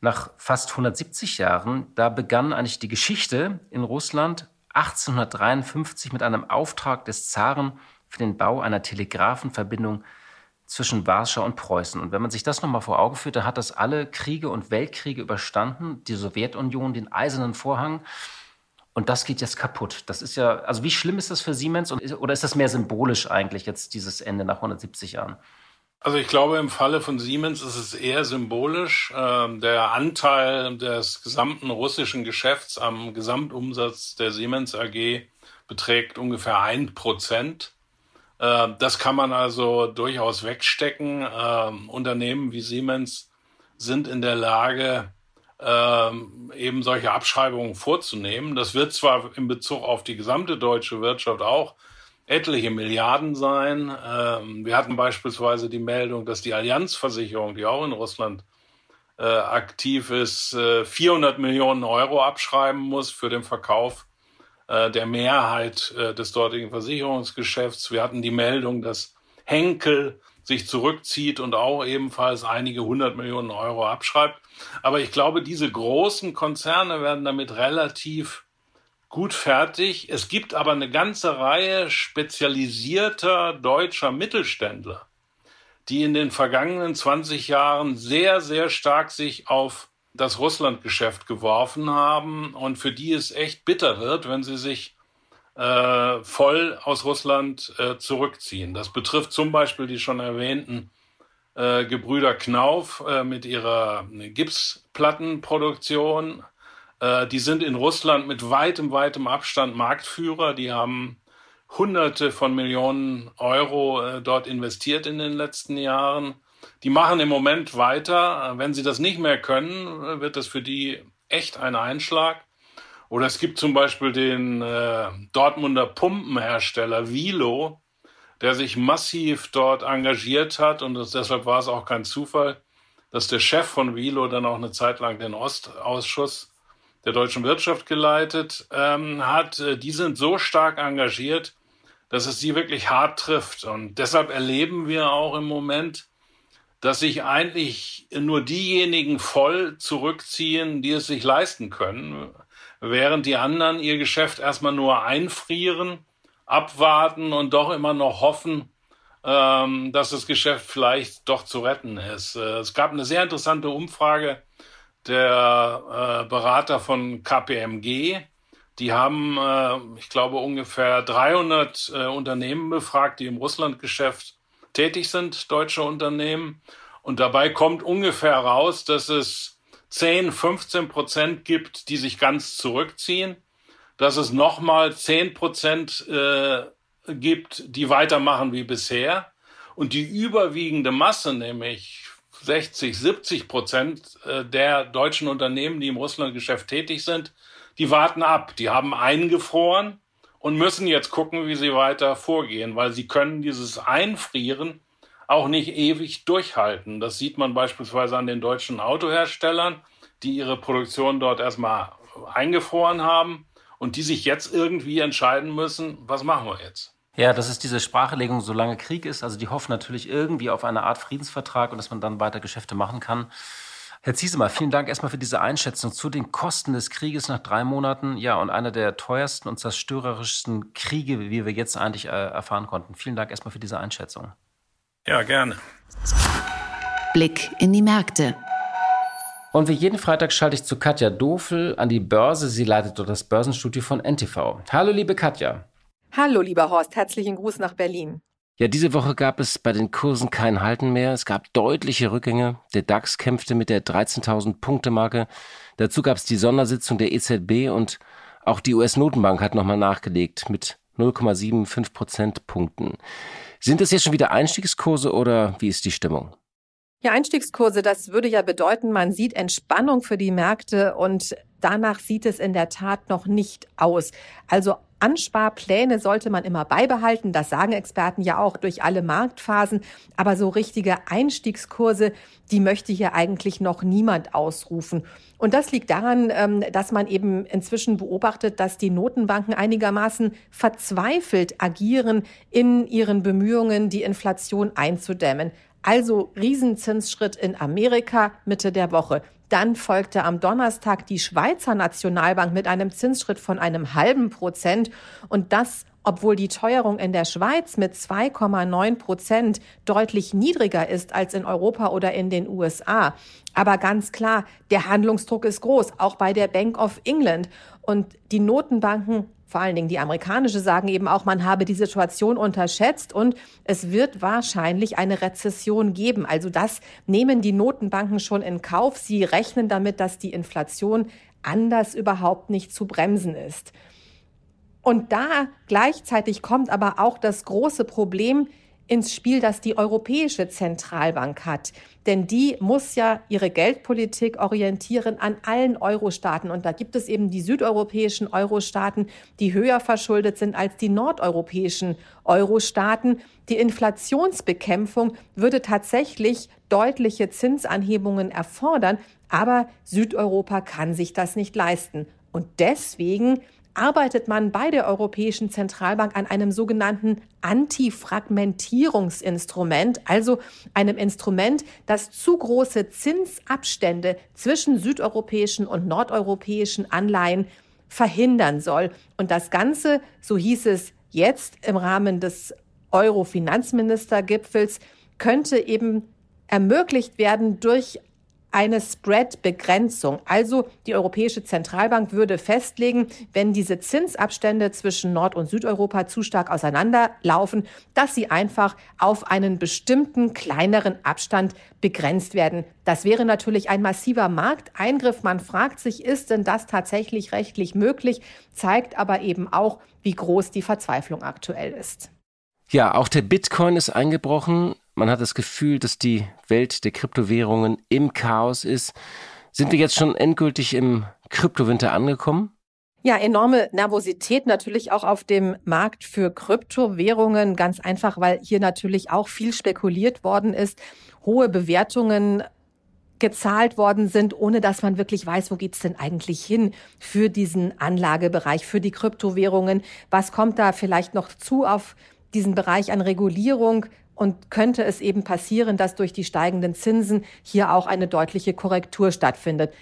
nach fast 170 Jahren, da begann eigentlich die Geschichte in Russland 1853 mit einem Auftrag des Zaren für den Bau einer Telegrafenverbindung zwischen Warschau und Preußen. Und wenn man sich das nochmal vor Augen führt, dann hat das alle Kriege und Weltkriege überstanden, die Sowjetunion, den eisernen Vorhang. Und das geht jetzt kaputt. Das ist ja, also wie schlimm ist das für Siemens? Oder ist das mehr symbolisch eigentlich jetzt dieses Ende nach 170 Jahren? Also ich glaube, im Falle von Siemens ist es eher symbolisch. Ähm, der Anteil des gesamten russischen Geschäfts am Gesamtumsatz der Siemens AG beträgt ungefähr ein Prozent. Äh, das kann man also durchaus wegstecken. Ähm, Unternehmen wie Siemens sind in der Lage, ähm, eben solche Abschreibungen vorzunehmen. Das wird zwar in Bezug auf die gesamte deutsche Wirtschaft auch etliche Milliarden sein. Ähm, wir hatten beispielsweise die Meldung, dass die Allianzversicherung, die auch in Russland äh, aktiv ist, äh, 400 Millionen Euro abschreiben muss für den Verkauf äh, der Mehrheit äh, des dortigen Versicherungsgeschäfts. Wir hatten die Meldung, dass Henkel sich zurückzieht und auch ebenfalls einige hundert Millionen Euro abschreibt. Aber ich glaube, diese großen Konzerne werden damit relativ gut fertig. Es gibt aber eine ganze Reihe spezialisierter deutscher Mittelständler, die in den vergangenen 20 Jahren sehr, sehr stark sich auf das Russlandgeschäft geworfen haben und für die es echt bitter wird, wenn sie sich äh, voll aus Russland äh, zurückziehen. Das betrifft zum Beispiel die schon erwähnten äh, Gebrüder Knauf äh, mit ihrer Gipsplattenproduktion, äh, die sind in Russland mit weitem, weitem Abstand Marktführer. Die haben Hunderte von Millionen Euro äh, dort investiert in den letzten Jahren. Die machen im Moment weiter. Wenn sie das nicht mehr können, wird das für die echt ein Einschlag. Oder es gibt zum Beispiel den äh, Dortmunder Pumpenhersteller Vilo, der sich massiv dort engagiert hat und das, deshalb war es auch kein Zufall, dass der Chef von Vilo dann auch eine Zeit lang den Ostausschuss der deutschen Wirtschaft geleitet ähm, hat, die sind so stark engagiert, dass es sie wirklich hart trifft. Und deshalb erleben wir auch im Moment, dass sich eigentlich nur diejenigen voll zurückziehen, die es sich leisten können, während die anderen ihr Geschäft erstmal nur einfrieren, abwarten und doch immer noch hoffen, ähm, dass das Geschäft vielleicht doch zu retten ist. Äh, es gab eine sehr interessante Umfrage der äh, Berater von KPMG. Die haben, äh, ich glaube, ungefähr 300 äh, Unternehmen befragt, die im Russlandgeschäft tätig sind, deutsche Unternehmen. Und dabei kommt ungefähr raus, dass es 10, 15 Prozent gibt, die sich ganz zurückziehen, dass es nochmal 10 Prozent äh, gibt, die weitermachen wie bisher. Und die überwiegende Masse, nämlich 60, 70 Prozent äh, der deutschen Unternehmen, die im Russlandgeschäft tätig sind, die warten ab. Die haben eingefroren und müssen jetzt gucken, wie sie weiter vorgehen, weil sie können dieses Einfrieren auch nicht ewig durchhalten. Das sieht man beispielsweise an den deutschen Autoherstellern, die ihre Produktion dort erstmal eingefroren haben und die sich jetzt irgendwie entscheiden müssen, was machen wir jetzt? Ja, das ist diese Sprachelegung, solange Krieg ist. Also die hoffen natürlich irgendwie auf eine Art Friedensvertrag und dass man dann weiter Geschäfte machen kann. Herr Ziesemer, vielen Dank erstmal für diese Einschätzung zu den Kosten des Krieges nach drei Monaten. Ja, und einer der teuersten und zerstörerischsten Kriege, wie wir jetzt eigentlich äh, erfahren konnten. Vielen Dank erstmal für diese Einschätzung. Ja, gerne. Blick in die Märkte. Und wie jeden Freitag schalte ich zu Katja Dofel an die Börse. Sie leitet dort das Börsenstudio von NTV. Hallo, liebe Katja. Hallo, lieber Horst. Herzlichen Gruß nach Berlin. Ja, diese Woche gab es bei den Kursen kein Halten mehr. Es gab deutliche Rückgänge. Der DAX kämpfte mit der 13.000 Punkte Marke. Dazu gab es die Sondersitzung der EZB und auch die US-Notenbank hat nochmal nachgelegt mit 0,75 Prozentpunkten. Sind das jetzt schon wieder Einstiegskurse oder wie ist die Stimmung? Ja, Einstiegskurse, das würde ja bedeuten, man sieht Entspannung für die Märkte und danach sieht es in der Tat noch nicht aus. Also Ansparpläne sollte man immer beibehalten. Das sagen Experten ja auch durch alle Marktphasen. Aber so richtige Einstiegskurse, die möchte hier eigentlich noch niemand ausrufen. Und das liegt daran, ähm, dass man eben inzwischen beobachtet, dass die Notenbanken einigermaßen verzweifelt agieren in ihren Bemühungen, die Inflation einzudämmen. Also Riesenzinsschritt in Amerika Mitte der Woche. Dann folgte am Donnerstag die Schweizer Nationalbank mit einem Zinsschritt von einem halben Prozent und das obwohl die Teuerung in der Schweiz mit 2,9 Prozent deutlich niedriger ist als in Europa oder in den USA. Aber ganz klar, der Handlungsdruck ist groß, auch bei der Bank of England. Und die Notenbanken vor allen Dingen die amerikanische sagen eben auch, man habe die Situation unterschätzt und es wird wahrscheinlich eine Rezession geben. Also das nehmen die Notenbanken schon in Kauf. Sie rechnen damit, dass die Inflation anders überhaupt nicht zu bremsen ist. Und da gleichzeitig kommt aber auch das große Problem, ins Spiel, das die Europäische Zentralbank hat. Denn die muss ja ihre Geldpolitik orientieren an allen Euro-Staaten. Und da gibt es eben die südeuropäischen Euro-Staaten, die höher verschuldet sind als die nordeuropäischen Euro-Staaten. Die Inflationsbekämpfung würde tatsächlich deutliche Zinsanhebungen erfordern. Aber Südeuropa kann sich das nicht leisten. Und deswegen arbeitet man bei der Europäischen Zentralbank an einem sogenannten Antifragmentierungsinstrument, also einem Instrument, das zu große Zinsabstände zwischen südeuropäischen und nordeuropäischen Anleihen verhindern soll. Und das Ganze, so hieß es jetzt im Rahmen des Euro-Finanzministergipfels, könnte eben ermöglicht werden durch eine Spread-Begrenzung. Also die Europäische Zentralbank würde festlegen, wenn diese Zinsabstände zwischen Nord- und Südeuropa zu stark auseinanderlaufen, dass sie einfach auf einen bestimmten kleineren Abstand begrenzt werden. Das wäre natürlich ein massiver Markteingriff. Man fragt sich, ist denn das tatsächlich rechtlich möglich? Zeigt aber eben auch, wie groß die Verzweiflung aktuell ist. Ja, auch der Bitcoin ist eingebrochen. Man hat das Gefühl, dass die Welt der Kryptowährungen im Chaos ist. Sind wir jetzt schon endgültig im Kryptowinter angekommen? Ja, enorme Nervosität natürlich auch auf dem Markt für Kryptowährungen. Ganz einfach, weil hier natürlich auch viel spekuliert worden ist. Hohe Bewertungen gezahlt worden sind, ohne dass man wirklich weiß, wo geht's denn eigentlich hin für diesen Anlagebereich, für die Kryptowährungen. Was kommt da vielleicht noch zu auf diesen Bereich an Regulierung? Und könnte es eben passieren, dass durch die steigenden Zinsen hier auch eine deutliche Korrektur stattfindet.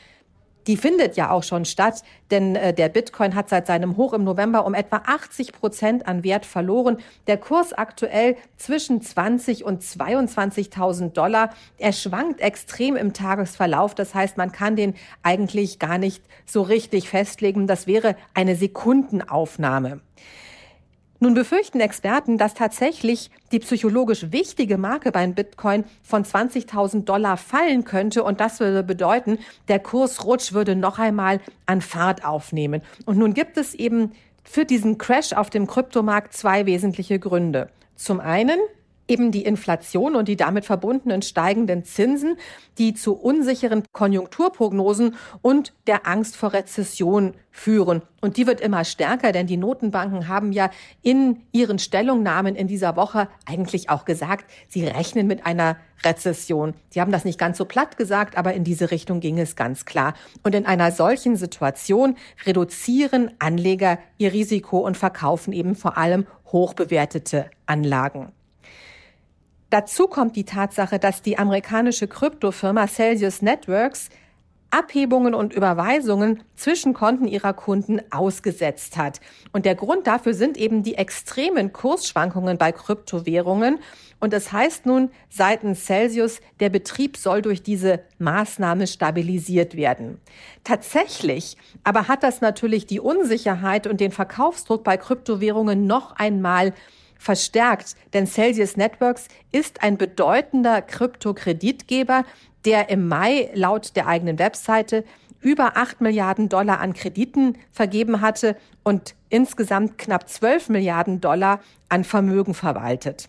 Die findet ja auch schon statt, denn äh, der Bitcoin hat seit seinem Hoch im November um etwa 80 Prozent an Wert verloren. Der Kurs aktuell zwischen 20 und 22.000 Dollar. Er schwankt extrem im Tagesverlauf. Das heißt, man kann den eigentlich gar nicht so richtig festlegen. Das wäre eine Sekundenaufnahme. Nun befürchten Experten, dass tatsächlich die psychologisch wichtige Marke beim Bitcoin von 20.000 Dollar fallen könnte und das würde bedeuten, der Kursrutsch würde noch einmal an Fahrt aufnehmen. Und nun gibt es eben für diesen Crash auf dem Kryptomarkt zwei wesentliche Gründe. Zum einen eben die Inflation und die damit verbundenen steigenden Zinsen, die zu unsicheren Konjunkturprognosen und der Angst vor Rezession führen. Und die wird immer stärker, denn die Notenbanken haben ja in ihren Stellungnahmen in dieser Woche eigentlich auch gesagt, sie rechnen mit einer Rezession. Sie haben das nicht ganz so platt gesagt, aber in diese Richtung ging es ganz klar. Und in einer solchen Situation reduzieren Anleger ihr Risiko und verkaufen eben vor allem hochbewertete Anlagen. Dazu kommt die Tatsache, dass die amerikanische Kryptofirma Celsius Networks Abhebungen und Überweisungen zwischen Konten ihrer Kunden ausgesetzt hat. Und der Grund dafür sind eben die extremen Kursschwankungen bei Kryptowährungen. Und es heißt nun seitens Celsius, der Betrieb soll durch diese Maßnahme stabilisiert werden. Tatsächlich aber hat das natürlich die Unsicherheit und den Verkaufsdruck bei Kryptowährungen noch einmal verstärkt, denn Celsius Networks ist ein bedeutender Kryptokreditgeber, der im Mai laut der eigenen Webseite über 8 Milliarden Dollar an Krediten vergeben hatte und insgesamt knapp 12 Milliarden Dollar an Vermögen verwaltet.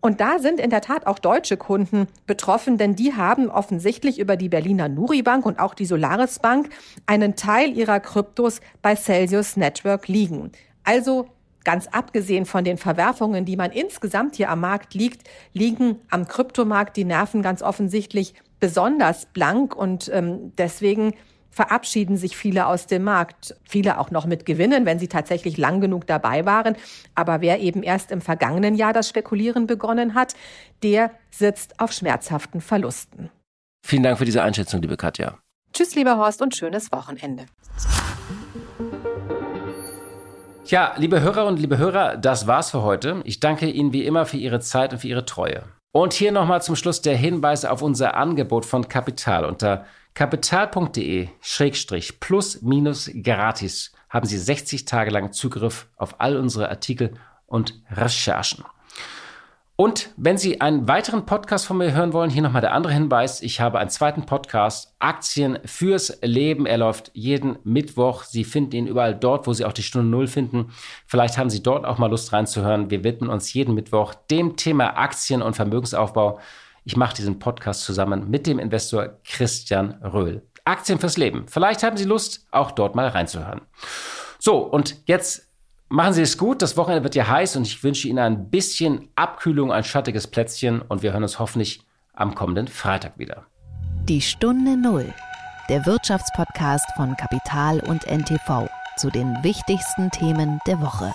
Und da sind in der Tat auch deutsche Kunden betroffen, denn die haben offensichtlich über die Berliner Nuri Bank und auch die Solaris Bank einen Teil ihrer Kryptos bei Celsius Network liegen. Also Ganz abgesehen von den Verwerfungen, die man insgesamt hier am Markt liegt, liegen am Kryptomarkt die Nerven ganz offensichtlich besonders blank und ähm, deswegen verabschieden sich viele aus dem Markt. Viele auch noch mit Gewinnen, wenn sie tatsächlich lang genug dabei waren. Aber wer eben erst im vergangenen Jahr das Spekulieren begonnen hat, der sitzt auf schmerzhaften Verlusten. Vielen Dank für diese Einschätzung, liebe Katja. Tschüss, lieber Horst, und schönes Wochenende. Ja, liebe Hörer und liebe Hörer, das war's für heute. Ich danke Ihnen wie immer für Ihre Zeit und für Ihre Treue. Und hier nochmal zum Schluss der Hinweis auf unser Angebot von Kapital. Unter kapital.de-plus minus gratis haben Sie 60 Tage lang Zugriff auf all unsere Artikel und Recherchen. Und wenn Sie einen weiteren Podcast von mir hören wollen, hier nochmal der andere Hinweis. Ich habe einen zweiten Podcast, Aktien fürs Leben. Er läuft jeden Mittwoch. Sie finden ihn überall dort, wo Sie auch die Stunde Null finden. Vielleicht haben Sie dort auch mal Lust reinzuhören. Wir widmen uns jeden Mittwoch dem Thema Aktien und Vermögensaufbau. Ich mache diesen Podcast zusammen mit dem Investor Christian Röhl. Aktien fürs Leben. Vielleicht haben Sie Lust, auch dort mal reinzuhören. So, und jetzt Machen Sie es gut, das Wochenende wird ja heiß und ich wünsche Ihnen ein bisschen Abkühlung, ein schattiges Plätzchen und wir hören uns hoffentlich am kommenden Freitag wieder. Die Stunde Null, der Wirtschaftspodcast von Kapital und NTV zu den wichtigsten Themen der Woche.